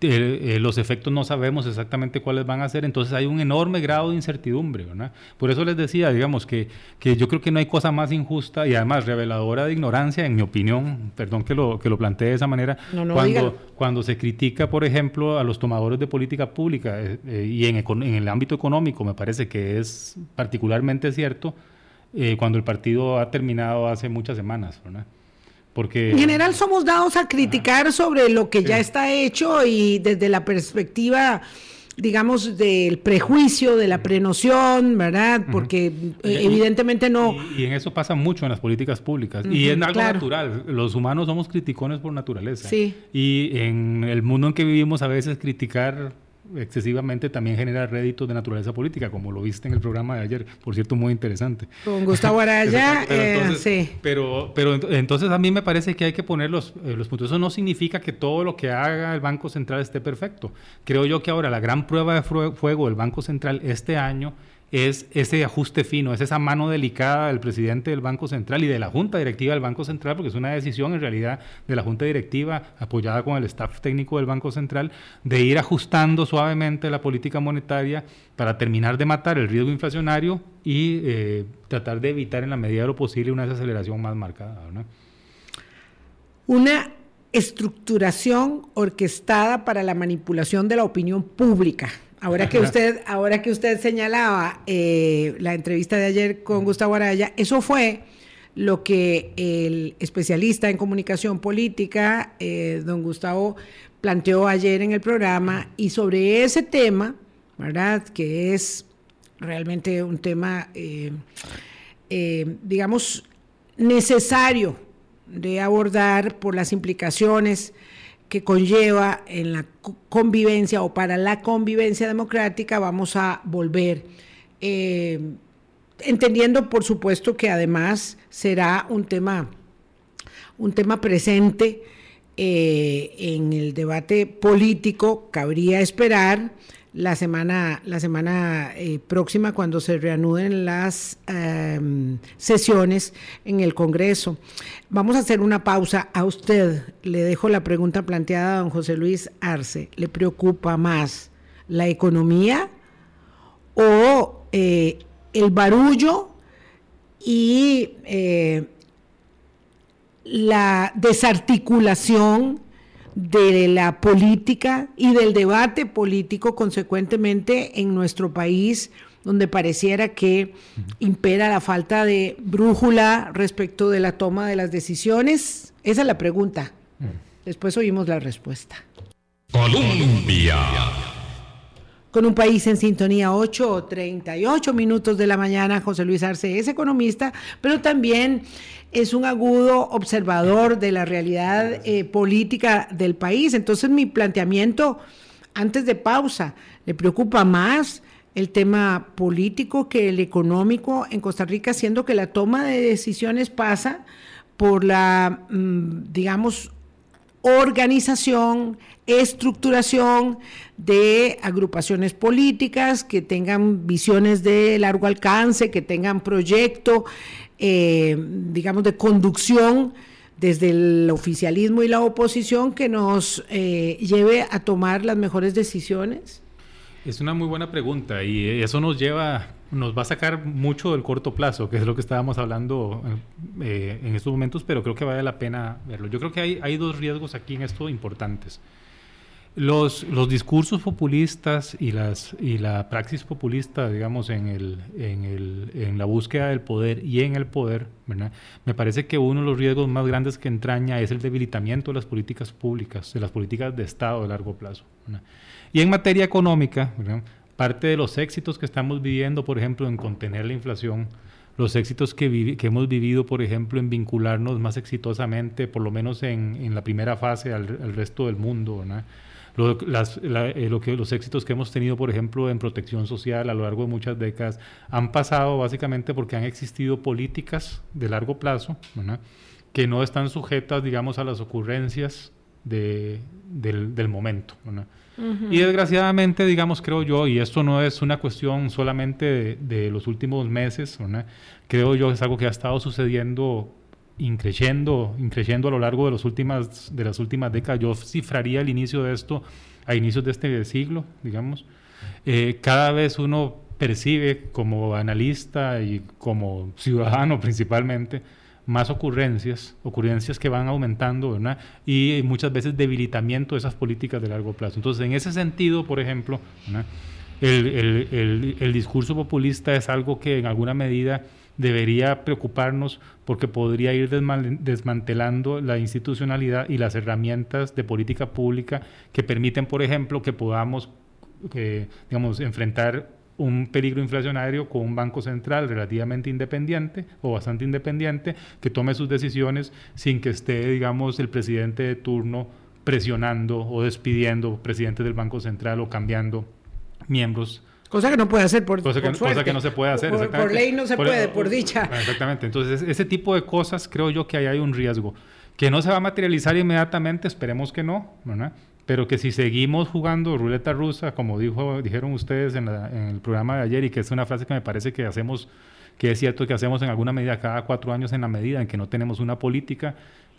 eh, los efectos no sabemos exactamente cuáles van a ser, entonces hay un enorme grado de incertidumbre. ¿verdad? Por eso les decía, digamos, que, que yo creo que no hay cosa más injusta y además reveladora de ignorancia, en mi opinión, perdón que lo, que lo plantee de esa manera, cuando, cuando se critica, por ejemplo, a los tomadores de política pública eh, eh, y en, en, el ámbito económico, me parece que es particularmente cierto cuando el partido ha terminado hace muchas semanas. ¿verdad? En general somos dados a criticar sobre lo que ya está hecho y desde la perspectiva digamos, del prejuicio, de la prenoción, ¿verdad? Porque eh, evidentemente no... Y, en eso pasa mucho en las políticas públicas. y es algo natural. Los humanos somos criticones por naturaleza. Sí. Y en el mundo en que vivimos a veces criticar excesivamente también genera réditos de naturaleza política, como lo viste en el programa de ayer, por cierto, muy interesante. Con Gustavo Araya, pero, eh, entonces, sí. Pero, pero entonces a mí me parece que hay que poner los, eh, los puntos. Eso no significa que todo lo que haga el Banco Central esté perfecto. Creo yo que ahora la gran prueba de fuego del Banco Central este año es ese ajuste fino, es esa mano delicada del presidente del Banco Central y de la Junta Directiva del Banco Central, porque es una decisión en realidad de la Junta Directiva apoyada con el staff técnico del Banco Central, de ir ajustando suavemente la política monetaria para terminar de matar el riesgo inflacionario y eh, tratar de evitar en la medida de lo posible una desaceleración más marcada. Una estructuración orquestada para la manipulación de la opinión pública Ahora que usted, ahora que usted señalaba eh, la entrevista de ayer con Gustavo Araya, eso fue lo que el especialista en comunicación política, eh, don Gustavo, planteó ayer en el programa y sobre ese tema, ¿verdad? Que es realmente un tema, eh, digamos, necesario de abordar por las implicaciones que conlleva en la convivencia o para la convivencia democrática, vamos a volver. Eh, entendiendo, por supuesto, que además será un tema, un tema presente eh, en el debate político, cabría esperar la semana, la semana eh, próxima cuando se reanuden las em, sesiones en el Congreso. Vamos a hacer una pausa. A usted le dejo la pregunta planteada a don José Luis Arce. ¿Le preocupa más la economía o eh, el barullo y eh, la desarticulación de la política y del debate político consecuentemente en nuestro país, donde pareciera que impera la falta de brújula respecto de la toma de las decisiones? Esa es la pregunta. Después oímos la respuesta. Colombia. Con un país en sintonía, 8 o 38 minutos de la mañana, José Luis Arce es economista, pero también es un agudo observador de la realidad eh, política del país. Entonces mi planteamiento, antes de pausa, ¿le preocupa más el tema político que el económico en Costa Rica, siendo que la toma de decisiones pasa por la, mm, digamos, organización, estructuración de agrupaciones políticas que tengan visiones de largo alcance, que tengan proyecto, eh, digamos, de conducción desde el oficialismo y la oposición que nos eh, lleve a tomar las mejores decisiones? Es una muy buena pregunta y eso nos lleva, nos va a sacar mucho del corto plazo, que es lo que estábamos hablando eh, en estos momentos, pero creo que vale la pena verlo. Yo creo que hay, hay dos riesgos aquí en esto importantes. Los, los discursos populistas y, las, y la praxis populista, digamos, en, el, en, el, en la búsqueda del poder y en el poder, ¿verdad? me parece que uno de los riesgos más grandes que entraña es el debilitamiento de las políticas públicas, de las políticas de Estado a largo plazo. Y en materia económica, parte de los éxitos que estamos viviendo, por ejemplo, en contener la inflación, los éxitos que, hemos vivido, por ejemplo, en vincularnos más exitosamente, por lo menos en, la primera fase, al, resto del mundo, eh, los éxitos que hemos tenido, por ejemplo, en protección social a lo largo de muchas décadas, han pasado básicamente porque han existido políticas de largo plazo que no están sujetas, digamos, a las ocurrencias de, del, del, momento. Y desgraciadamente, digamos, creo yo, y esto no es una cuestión solamente de, los últimos meses, creo yo que es algo que ha estado sucediendo increciendo, increciendo a lo largo de, los últimas, de las últimas décadas. Yo cifraría el inicio de esto a inicios de este siglo, digamos. Eh, cada vez uno percibe como analista y como ciudadano principalmente más ocurrencias, ocurrencias que van aumentando, ¿verdad? Y muchas veces debilitamiento de esas políticas de largo plazo. Entonces, en ese sentido, por ejemplo, el, el, el, discurso populista es algo que en alguna medida debería preocuparnos porque podría ir desmantelando la institucionalidad y las herramientas de política pública que permiten, por ejemplo, que podamos, eh, digamos, enfrentar un peligro inflacionario con un banco central relativamente independiente o bastante independiente que tome sus decisiones sin que esté, digamos, el presidente de turno presionando o despidiendo presidentes del Banco Central o cambiando miembros Cosa que no puede hacer por, cosa que, Cosa que no se puede hacer, por, por ley no se puede, por dicha. Exactamente. Entonces, ese tipo de cosas creo yo que ahí hay un riesgo. Que no se va a materializar inmediatamente, esperemos que no, ¿verdad? Pero que si seguimos jugando ruleta rusa, como dijo, dijeron ustedes en, en el programa de ayer, y que es una frase que me parece que hacemos, que es cierto que hacemos en alguna medida cada cuatro años en la medida en que no tenemos una política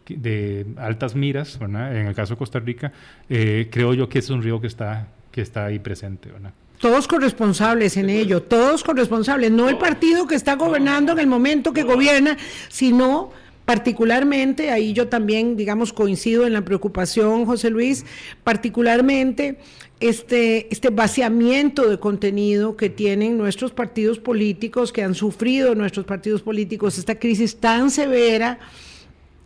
de altas miras, ¿verdad? En el caso de Costa Rica, eh, creo yo que es un riesgo que está, que está ahí presente, ¿verdad? Todos corresponsables en ello, todos corresponsables, no el partido que está gobernando en el momento que gobierna, sino particularmente, ahí yo también, digamos, coincido en la preocupación, José Luis, particularmente este, este vaciamiento de contenido que tienen nuestros partidos políticos, que han sufrido nuestros partidos políticos, esta crisis tan severa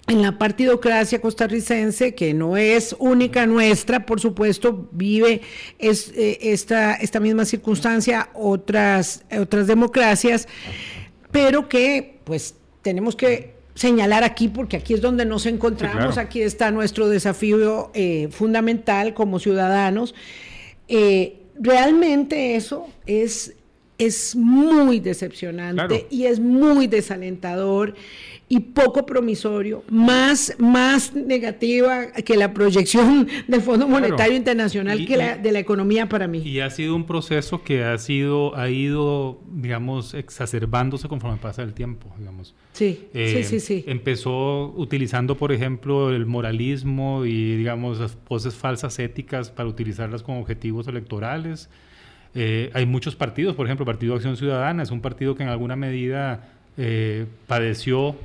en la partidocracia costarricense, que no es única nuestra, por supuesto, vive es, eh, esta, esta misma circunstancia otras, otras democracias, pero que pues tenemos que señalar aquí, porque aquí es donde nos encontramos, aquí está nuestro desafío eh, fundamental como ciudadanos. Eh, realmente eso es, es muy decepcionante y es muy desalentador y poco promisorio, más, más negativa que la proyección del Fondo Monetario Internacional que la de la economía para mí. Y ha sido un proceso que ha sido, ha ido, digamos, exacerbándose conforme pasa el tiempo, digamos. Sí, sí, eh, sí, sí. Empezó utilizando, por ejemplo, el moralismo y, digamos, las poses falsas éticas para utilizarlas como objetivos electorales. Eh, hay muchos partidos, por ejemplo, el Partido Acción Ciudadana es un partido que en alguna medida eh, padeció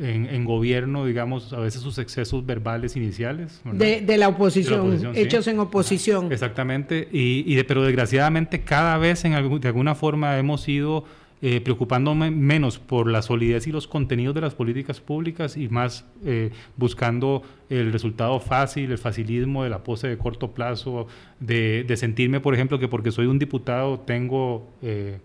en, gobierno, digamos, a veces sus excesos verbales iniciales. De, la oposición, hechos en oposición. Exactamente, y, y pero desgraciadamente cada vez en de alguna forma hemos ido eh, preocupándome menos por la solidez y los contenidos de las políticas públicas y más eh, buscando el resultado fácil, el facilismo de la pose de corto plazo, de, sentirme, por ejemplo, que porque soy un diputado tengo... Eh,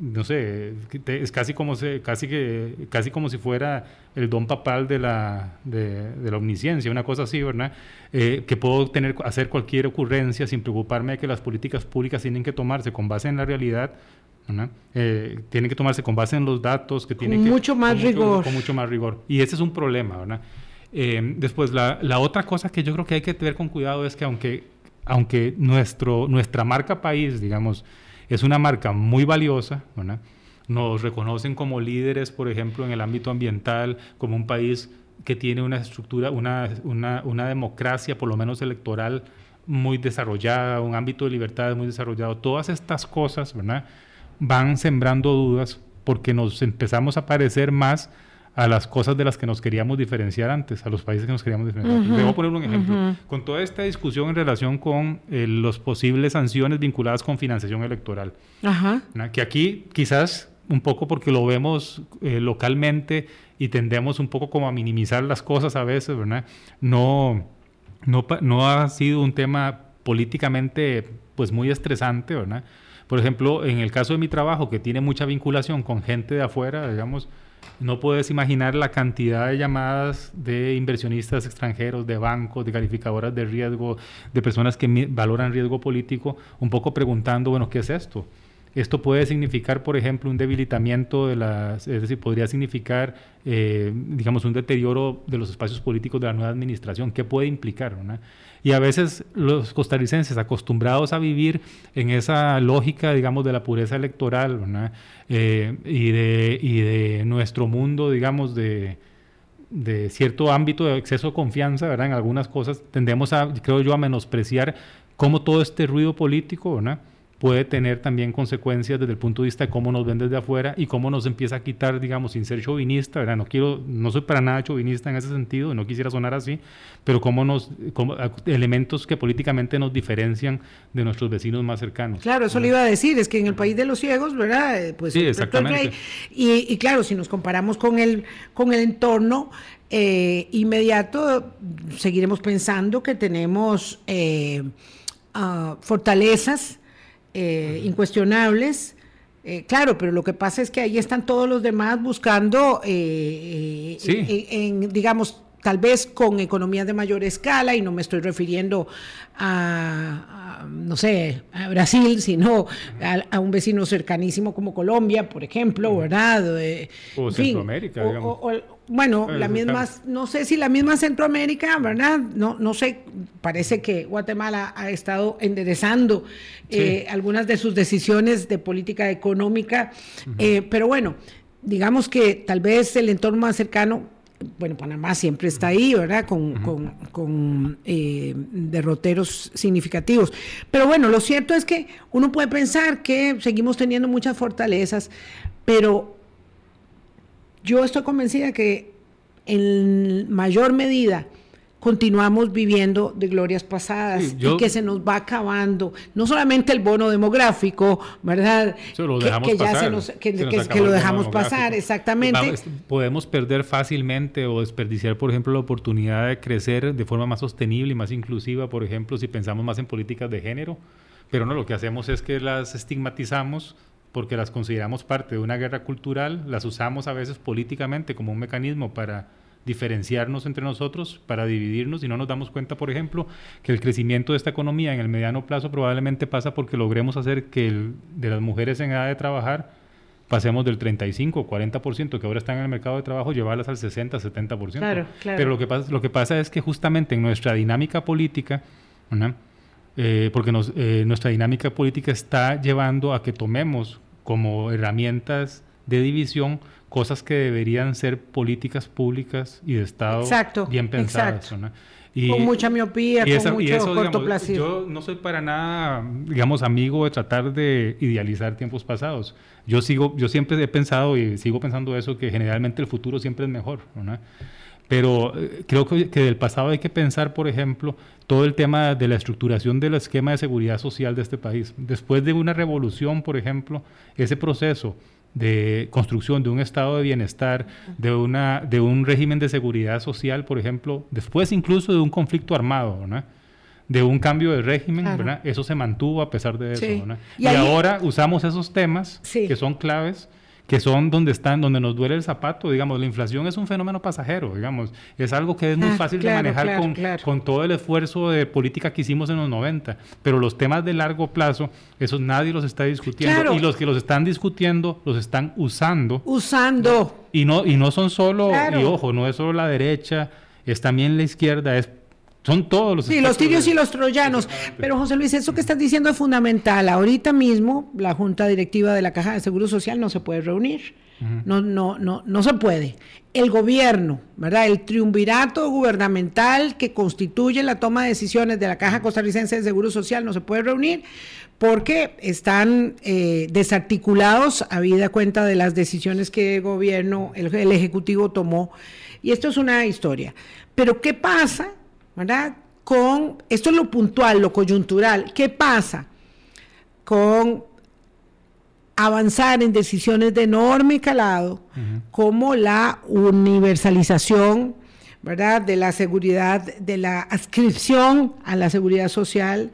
no sé, es casi como, se, casi que, casi como si fuera el don papal de la, de, la omnisciencia, una cosa así, ¿verdad? que puedo tener, hacer cualquier ocurrencia sin preocuparme de que las políticas públicas tienen que tomarse con base en la realidad eh, tiene que tomarse con base en los datos, que tiene con mucho más rigor. con mucho más rigor. Y ese es un problema, ¿verdad? Eh, después, la, la, otra cosa que yo creo que hay que tener con cuidado es que aunque, aunque nuestro, nuestra marca país, digamos, es una marca muy valiosa, ¿verdad? nos reconocen como líderes, por ejemplo, en el ámbito ambiental, como un país que tiene una estructura, una, una, una democracia, por lo menos electoral, muy desarrollada, un ámbito de libertad muy desarrollado. Todas estas cosas, ¿verdad? Van sembrando dudas porque nos empezamos a parecer más a las cosas de las que nos queríamos diferenciar antes, a los países que nos queríamos diferenciar. antes. Debo poner un ejemplo. Con toda esta discusión en relación con eh, las posibles sanciones vinculadas con financiación electoral, que aquí quizás un poco porque lo vemos eh, localmente y tendemos un poco como a minimizar las cosas a veces, ¿verdad? No, no, no ha sido un tema políticamente pues muy estresante, ¿verdad? Por ejemplo, en el caso de mi trabajo, que tiene mucha vinculación con gente de afuera, digamos, no puedes imaginar la cantidad de llamadas de inversionistas extranjeros, de bancos, de calificadoras de riesgo, de personas que valoran riesgo político, un poco preguntando, bueno, ¿qué es esto? Esto puede significar, por ejemplo, un debilitamiento de las, es decir, podría significar, eh, digamos, un deterioro de los espacios políticos de la nueva administración. ¿Qué puede implicar? Y a veces los costarricenses, acostumbrados a vivir en esa lógica, digamos, de la pureza electoral eh, y, de, nuestro mundo, digamos, de, de cierto ámbito de exceso de confianza, ¿verdad? En algunas cosas tendemos a, creo yo, a menospreciar cómo todo este ruido político, ¿verdad? Puede tener también consecuencias desde el punto de vista de cómo nos ven desde afuera y cómo nos empieza a quitar, digamos, sin ser chauvinista, ¿verdad? No quiero, no soy para nada chauvinista en ese sentido, no quisiera sonar así, pero cómo nos, elementos que políticamente nos diferencian de nuestros vecinos más cercanos. Claro, eso le iba a decir, es que en el país de los ciegos, ¿verdad? Eh, pues sí, exactamente. y, claro, si nos comparamos con el, con el entorno, eh, inmediato seguiremos pensando que tenemos eh, ah, fortalezas eh, incuestionables. Eh, claro, pero lo que pasa es que ahí están todos los demás buscando, eh, en, digamos, tal vez con economías de mayor escala, y no me estoy refiriendo a, no sé, a Brasil, sino a, un vecino cercanísimo como Colombia, por ejemplo, ¿verdad? o Centroamérica, digamos. bueno, la misma, no sé si la misma Centroamérica, ¿verdad? No, no sé, parece que Guatemala ha estado enderezando eh, algunas de sus decisiones de política económica, eh, pero bueno, digamos que tal vez el entorno más cercano bueno, Panamá siempre está ahí, ¿verdad? Con, eh, derroteros significativos. Pero bueno, lo cierto es que uno puede pensar que seguimos teniendo muchas fortalezas, pero yo estoy convencida que en mayor medida continuamos viviendo de glorias pasadas y que se nos va acabando, no solamente el bono demográfico, ¿verdad? que, ya se nos, que, lo dejamos pasar, exactamente. podemos perder fácilmente o desperdiciar, por ejemplo, la oportunidad de crecer de forma más sostenible y más inclusiva, por ejemplo, si pensamos más en políticas de género, pero no, lo que hacemos es que las estigmatizamos porque las consideramos parte de una guerra cultural, las usamos a veces políticamente como un mecanismo para diferenciarnos entre nosotros, para dividirnos y no nos damos cuenta, por ejemplo, que el crecimiento de esta economía en el mediano plazo probablemente pasa porque logremos hacer que el, de las mujeres en edad de trabajar pasemos del 35 o 40% que ahora están en el mercado de trabajo, llevarlas al 60, 70%. Claro, claro. Pero lo que, pasa, lo que pasa es que justamente en nuestra dinámica política, eh, porque nos, eh, nuestra dinámica política está llevando a que tomemos como herramientas de división cosas que deberían ser políticas públicas y de Estado bien pensadas. Y, con mucha miopía, con mucho cortoplacismo. Yo no soy para nada, digamos, amigo de tratar de idealizar tiempos pasados. yo sigo, yo siempre he pensado y sigo pensando eso, que generalmente el futuro siempre es mejor, ¿no? Pero eh, creo que, del pasado hay que pensar, por ejemplo, todo el tema de la estructuración del esquema de seguridad social de este país. Después de una revolución, por ejemplo, ese proceso de construcción de un estado de bienestar, de, una, de un régimen de seguridad social, por ejemplo, después incluso de un conflicto armado, ¿no? de un cambio de régimen, ¿verdad? eso se mantuvo a pesar de eso. ¿no? Y, ahora usamos esos temas que son claves que son donde están, donde nos duele el zapato, digamos, la inflación es un fenómeno pasajero, digamos, es algo que es muy ah, fácil de manejar con, con, todo el esfuerzo de política que hicimos en los 90, pero los temas de largo plazo, esos nadie los está discutiendo y los que los están discutiendo los están usando. Usando. Y no, y no son solo, y ojo, no es solo la derecha, es también la izquierda, es son todos los. Sí, los tirios y los troyanos. Pero José Luis, eso que estás diciendo es fundamental. Ahorita mismo la Junta Directiva de la Caja de Seguro Social no se puede reunir. No, no, no, no se puede. El gobierno, ¿verdad? El triunvirato gubernamental que constituye la toma de decisiones de la Caja Costarricense de Seguro Social no se puede reunir porque están eh, desarticulados a vida cuenta de las decisiones que el gobierno, el Ejecutivo tomó. Y esto es una historia. Pero ¿qué pasa ¿verdad? Con, esto es lo puntual, lo coyuntural. ¿Qué pasa con avanzar en decisiones de enorme calado, como la universalización, ¿verdad? De la seguridad, de la adscripción a la seguridad social,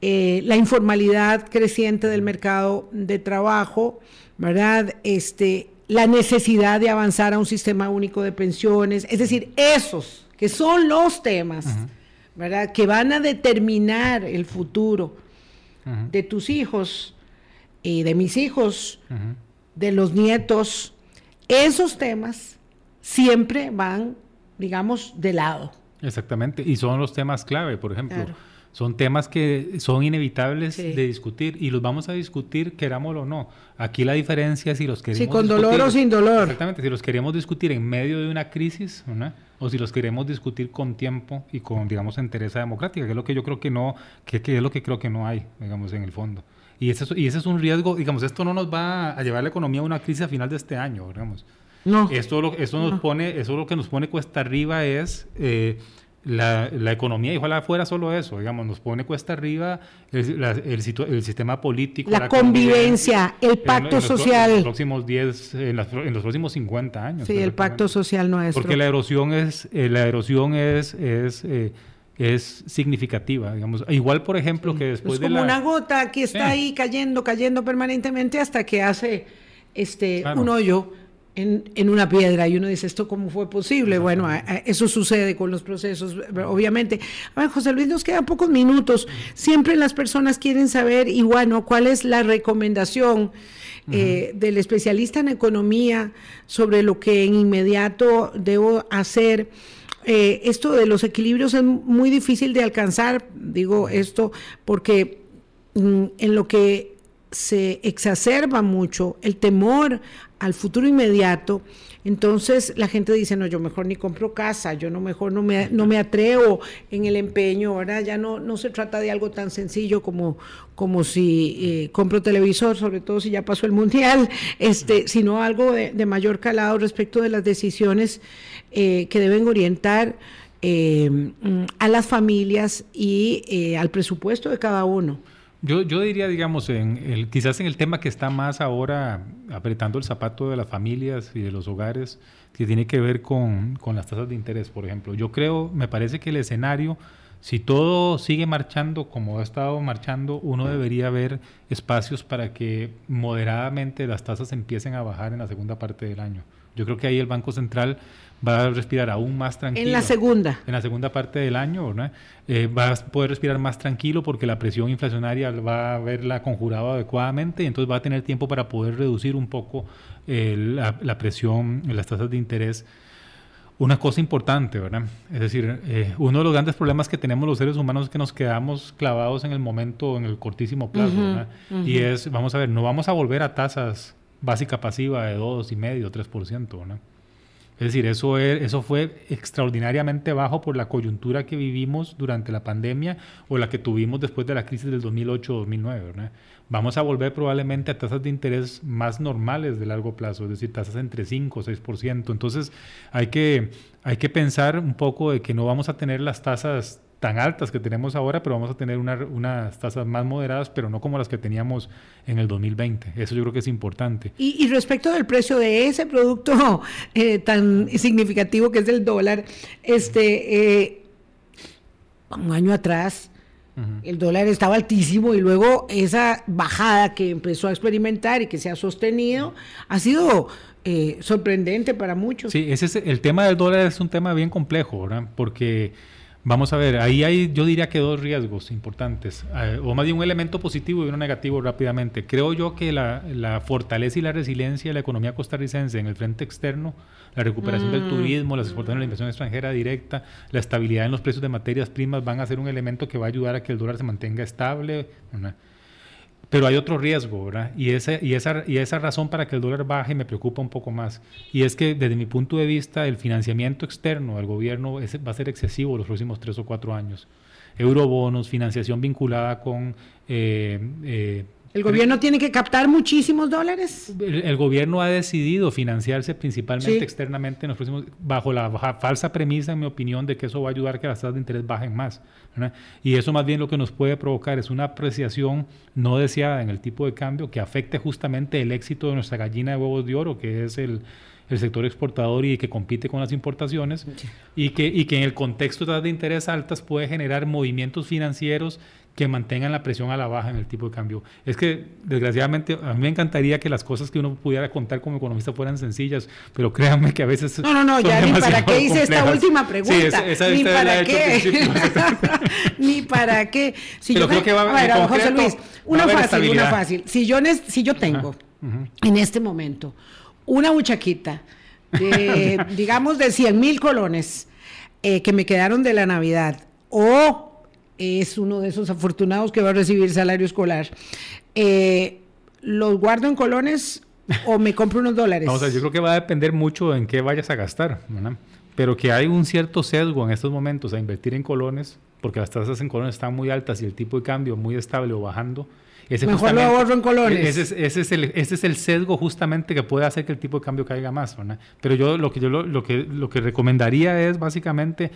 eh, la informalidad creciente del mercado de trabajo, ¿verdad? Este, la necesidad de avanzar a un sistema único de pensiones, es decir, esos que son los temas, ¿verdad? Que van a determinar el futuro de tus hijos y de mis hijos, de los nietos. Esos temas siempre van, digamos, de lado. Exactamente, y son los temas clave, por ejemplo. Son temas que son inevitables de discutir y los vamos a discutir, querámoslo o no. Aquí la diferencia es si los queremos. Sí, con dolor o sin dolor. Exactamente, si los queremos discutir en medio de una crisis, o si los queremos discutir con tiempo y con, digamos, entereza democrática, que es lo que yo creo que no, que, es lo que creo que no hay, digamos, en el fondo. Y ese, y ese es un riesgo, digamos, esto no nos va a llevar la economía a una crisis a final de este año, digamos. No. Esto, lo, esto nos pone, eso lo que nos pone cuesta arriba es. Eh, la, la, economía, y ojalá fuera solo eso, digamos, nos pone cuesta arriba el, el, sistema político. La, convivencia, el pacto social. En los próximos 10, en, los próximos 50 años. Sí, el pacto social nuestro. Porque la erosión es, eh, la erosión es, es, eh, es significativa, digamos. Igual, por ejemplo, que después de como una gota que está ahí cayendo, cayendo permanentemente hasta que hace este un hoyo en, una piedra y uno dice, ¿esto cómo fue posible? Bueno, eso sucede con los procesos, obviamente. A José Luis, nos quedan pocos minutos. Siempre las personas quieren saber, y bueno, cuál es la recomendación eh, del especialista en economía sobre lo que en inmediato debo hacer. Eh, esto de los equilibrios es muy difícil de alcanzar, digo esto, porque mm, en lo que se exacerba mucho el temor al futuro inmediato, entonces la gente dice, no, yo mejor ni compro casa, yo no mejor no me, no me atrevo en el empeño, ¿verdad? Ya no, no se trata de algo tan sencillo como, como si eh, compro televisor, sobre todo si ya pasó el mundial, este, sino algo de, mayor calado respecto de las decisiones eh, que deben orientar eh, a las familias y al presupuesto de cada uno. Yo, yo diría, digamos, en el, quizás en el tema que está más ahora apretando el zapato de las familias y de los hogares, que tiene que ver con, con las tasas de interés, por ejemplo. Yo creo, me parece que el escenario, si todo sigue marchando como ha estado marchando, uno debería ver espacios para que moderadamente las tasas empiecen a bajar en la segunda parte del año. Yo creo que ahí el Banco Central va a respirar aún más tranquilo. En la segunda. En la segunda parte del año, ¿no? Eh, va a poder respirar más tranquilo porque la presión inflacionaria va a haberla conjurado adecuadamente y entonces va a tener tiempo para poder reducir un poco eh, la, presión en las tasas de interés. Una cosa importante, ¿verdad? Es decir, eh, uno de los grandes problemas que tenemos los seres humanos es que nos quedamos clavados en el momento, en el cortísimo plazo, ¿verdad? Y es, vamos a ver, no vamos a volver a tasas básica pasiva de 2,5, 3%, ¿no? Es decir, eso, eso fue extraordinariamente bajo por la coyuntura que vivimos durante la pandemia o la que tuvimos después de la crisis del 2008-2009. Vamos a volver probablemente a tasas de interés más normales de largo plazo, es decir, tasas entre 5 o 6%. Entonces hay que, hay que pensar un poco de que no vamos a tener las tasas tan altas que tenemos ahora, pero vamos a tener unas tasas más moderadas, pero no como las que teníamos en el 2020. Eso yo creo que es importante. Y, respecto del precio de ese producto eh, tan significativo que es el dólar, este, eh, un año atrás el dólar estaba altísimo y luego esa bajada que empezó a experimentar y que se ha sostenido ha sido eh, sorprendente para muchos. Sí, ese es, el tema del dólar es un tema bien complejo, ¿verdad? Porque Vamos a ver, ahí hay, yo diría que dos riesgos importantes, eh, o más bien un elemento positivo y uno negativo rápidamente. Creo yo que la, fortaleza y la resiliencia de la economía costarricense en el frente externo, la recuperación del mm. turismo, las exportaciones de la inversión extranjera directa, la estabilidad en los precios de materias primas van a ser un elemento que va a ayudar a que el dólar se mantenga estable. Pero hay otro riesgo, ¿verdad? Y esa, y, esa, y esa razón para que el dólar baje me preocupa un poco más. Y es que desde mi punto de vista el financiamiento externo del gobierno va a ser excesivo los próximos tres o cuatro años. Eurobonos, financiación vinculada con eh, eh, ¿El gobierno tiene que captar muchísimos dólares? El, gobierno ha decidido financiarse principalmente externamente en los próximos, bajo la falsa premisa, en mi opinión, de que eso va a ayudar a que las tasas de interés bajen más. Y eso más bien lo que nos puede provocar es una apreciación no deseada en el tipo de cambio que afecte justamente el éxito de nuestra gallina de huevos de oro, que es el, sector exportador y que compite con las importaciones, y, que, y que en el contexto de tasas de interés altas puede generar movimientos financieros que mantengan la presión a la baja en el tipo de cambio. Es que, desgraciadamente, a mí me encantaría que las cosas que uno pudiera contar como economista fueran sencillas, pero créanme que a veces... No, no, no, ya ni para qué hice esta última pregunta. ni, para qué. ni para qué. Si yo creo que va a ver, José Luis, una fácil, una fácil. Si yo, si yo tengo en este momento una buchaquita de, digamos, de 100 mil colones eh, que me quedaron de la Navidad o es uno de esos afortunados que va a recibir salario escolar. Eh, ¿Los guardo en colones o me compro unos dólares? No, o sea, yo creo que va a depender mucho en qué vayas a gastar, pero que hay un cierto sesgo en estos momentos a invertir en colones, porque las tasas en colones están muy altas y el tipo de cambio muy estable o bajando. Mejor lo ahorro en colones. Ese es, el, ese es el sesgo justamente que puede hacer que el tipo de cambio caiga más. Pero yo lo que yo lo, que lo que recomendaría es básicamente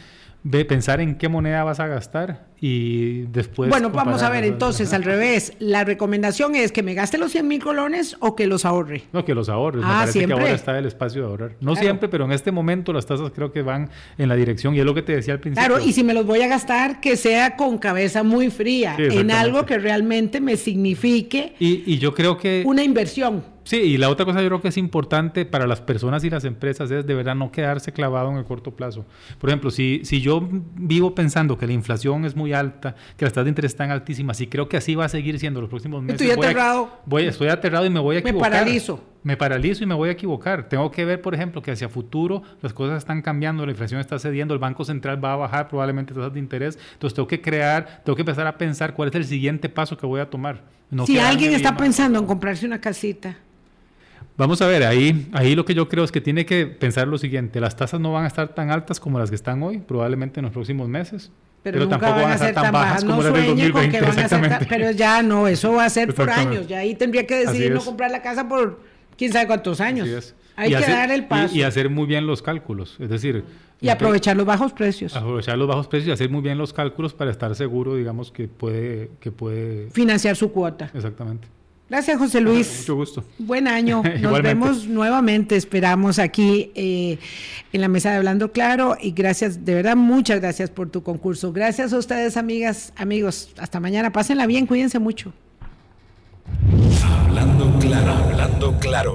ve, pensar en qué moneda vas a gastar y después... Bueno, vamos a ver entonces al revés. La recomendación es que me gaste los 100 mil colones o que los ahorre. No, que los ahorre. Ah, me parece siempre. que ahora está el espacio de ahorrar. No siempre, pero en este momento las tasas creo que van en la dirección y es lo que te decía al principio. Claro, y si me los voy a gastar, que sea con cabeza muy fría, en algo que realmente me signifique... Y, y yo creo que... Una inversión. Sí, y la otra cosa yo creo que es importante para las personas y las empresas es de verdad no quedarse clavado en el corto plazo. Por ejemplo, si, si yo vivo pensando que la inflación es muy alta, que las tasas de interés están altísimas, y creo que así va a seguir siendo los próximos meses. Estoy aterrado. voy, estoy aterrado y me voy a equivocar. Me paralizo. Me paralizo y me voy a equivocar. Tengo que ver, por ejemplo, que hacia futuro las cosas están cambiando, la inflación está cediendo, el Banco Central va a bajar probablemente tasas de interés. Entonces tengo que crear, tengo que empezar a pensar cuál es el siguiente paso que voy a tomar. si alguien está pensando en comprarse una casita Vamos a ver, ahí, ahí lo que yo creo es que tiene que pensar lo siguiente, las tasas no van a estar tan altas como las que están hoy, probablemente en los próximos meses. Pero, tampoco van a ser tan bajas, como las del 2020. Van a ser pero ya no, eso va a ser por años, ya ahí tendría que decidir no comprar la casa por quién sabe cuántos años. Hay que dar el paso. Y, hacer muy bien los cálculos, es decir... Y aprovechar los bajos precios. Aprovechar los bajos precios y hacer muy bien los cálculos para estar seguro, digamos, que puede... Que puede... Financiar su cuota. Exactamente. Gracias, José Luis. Mucho gusto. Buen año. Nos vemos nuevamente, esperamos aquí eh, en la mesa de Hablando Claro. Y gracias, de verdad, muchas gracias por tu concurso. Gracias a ustedes, amigas, amigos. Hasta mañana. Pásenla bien, cuídense mucho. Hablando Claro, hablando claro.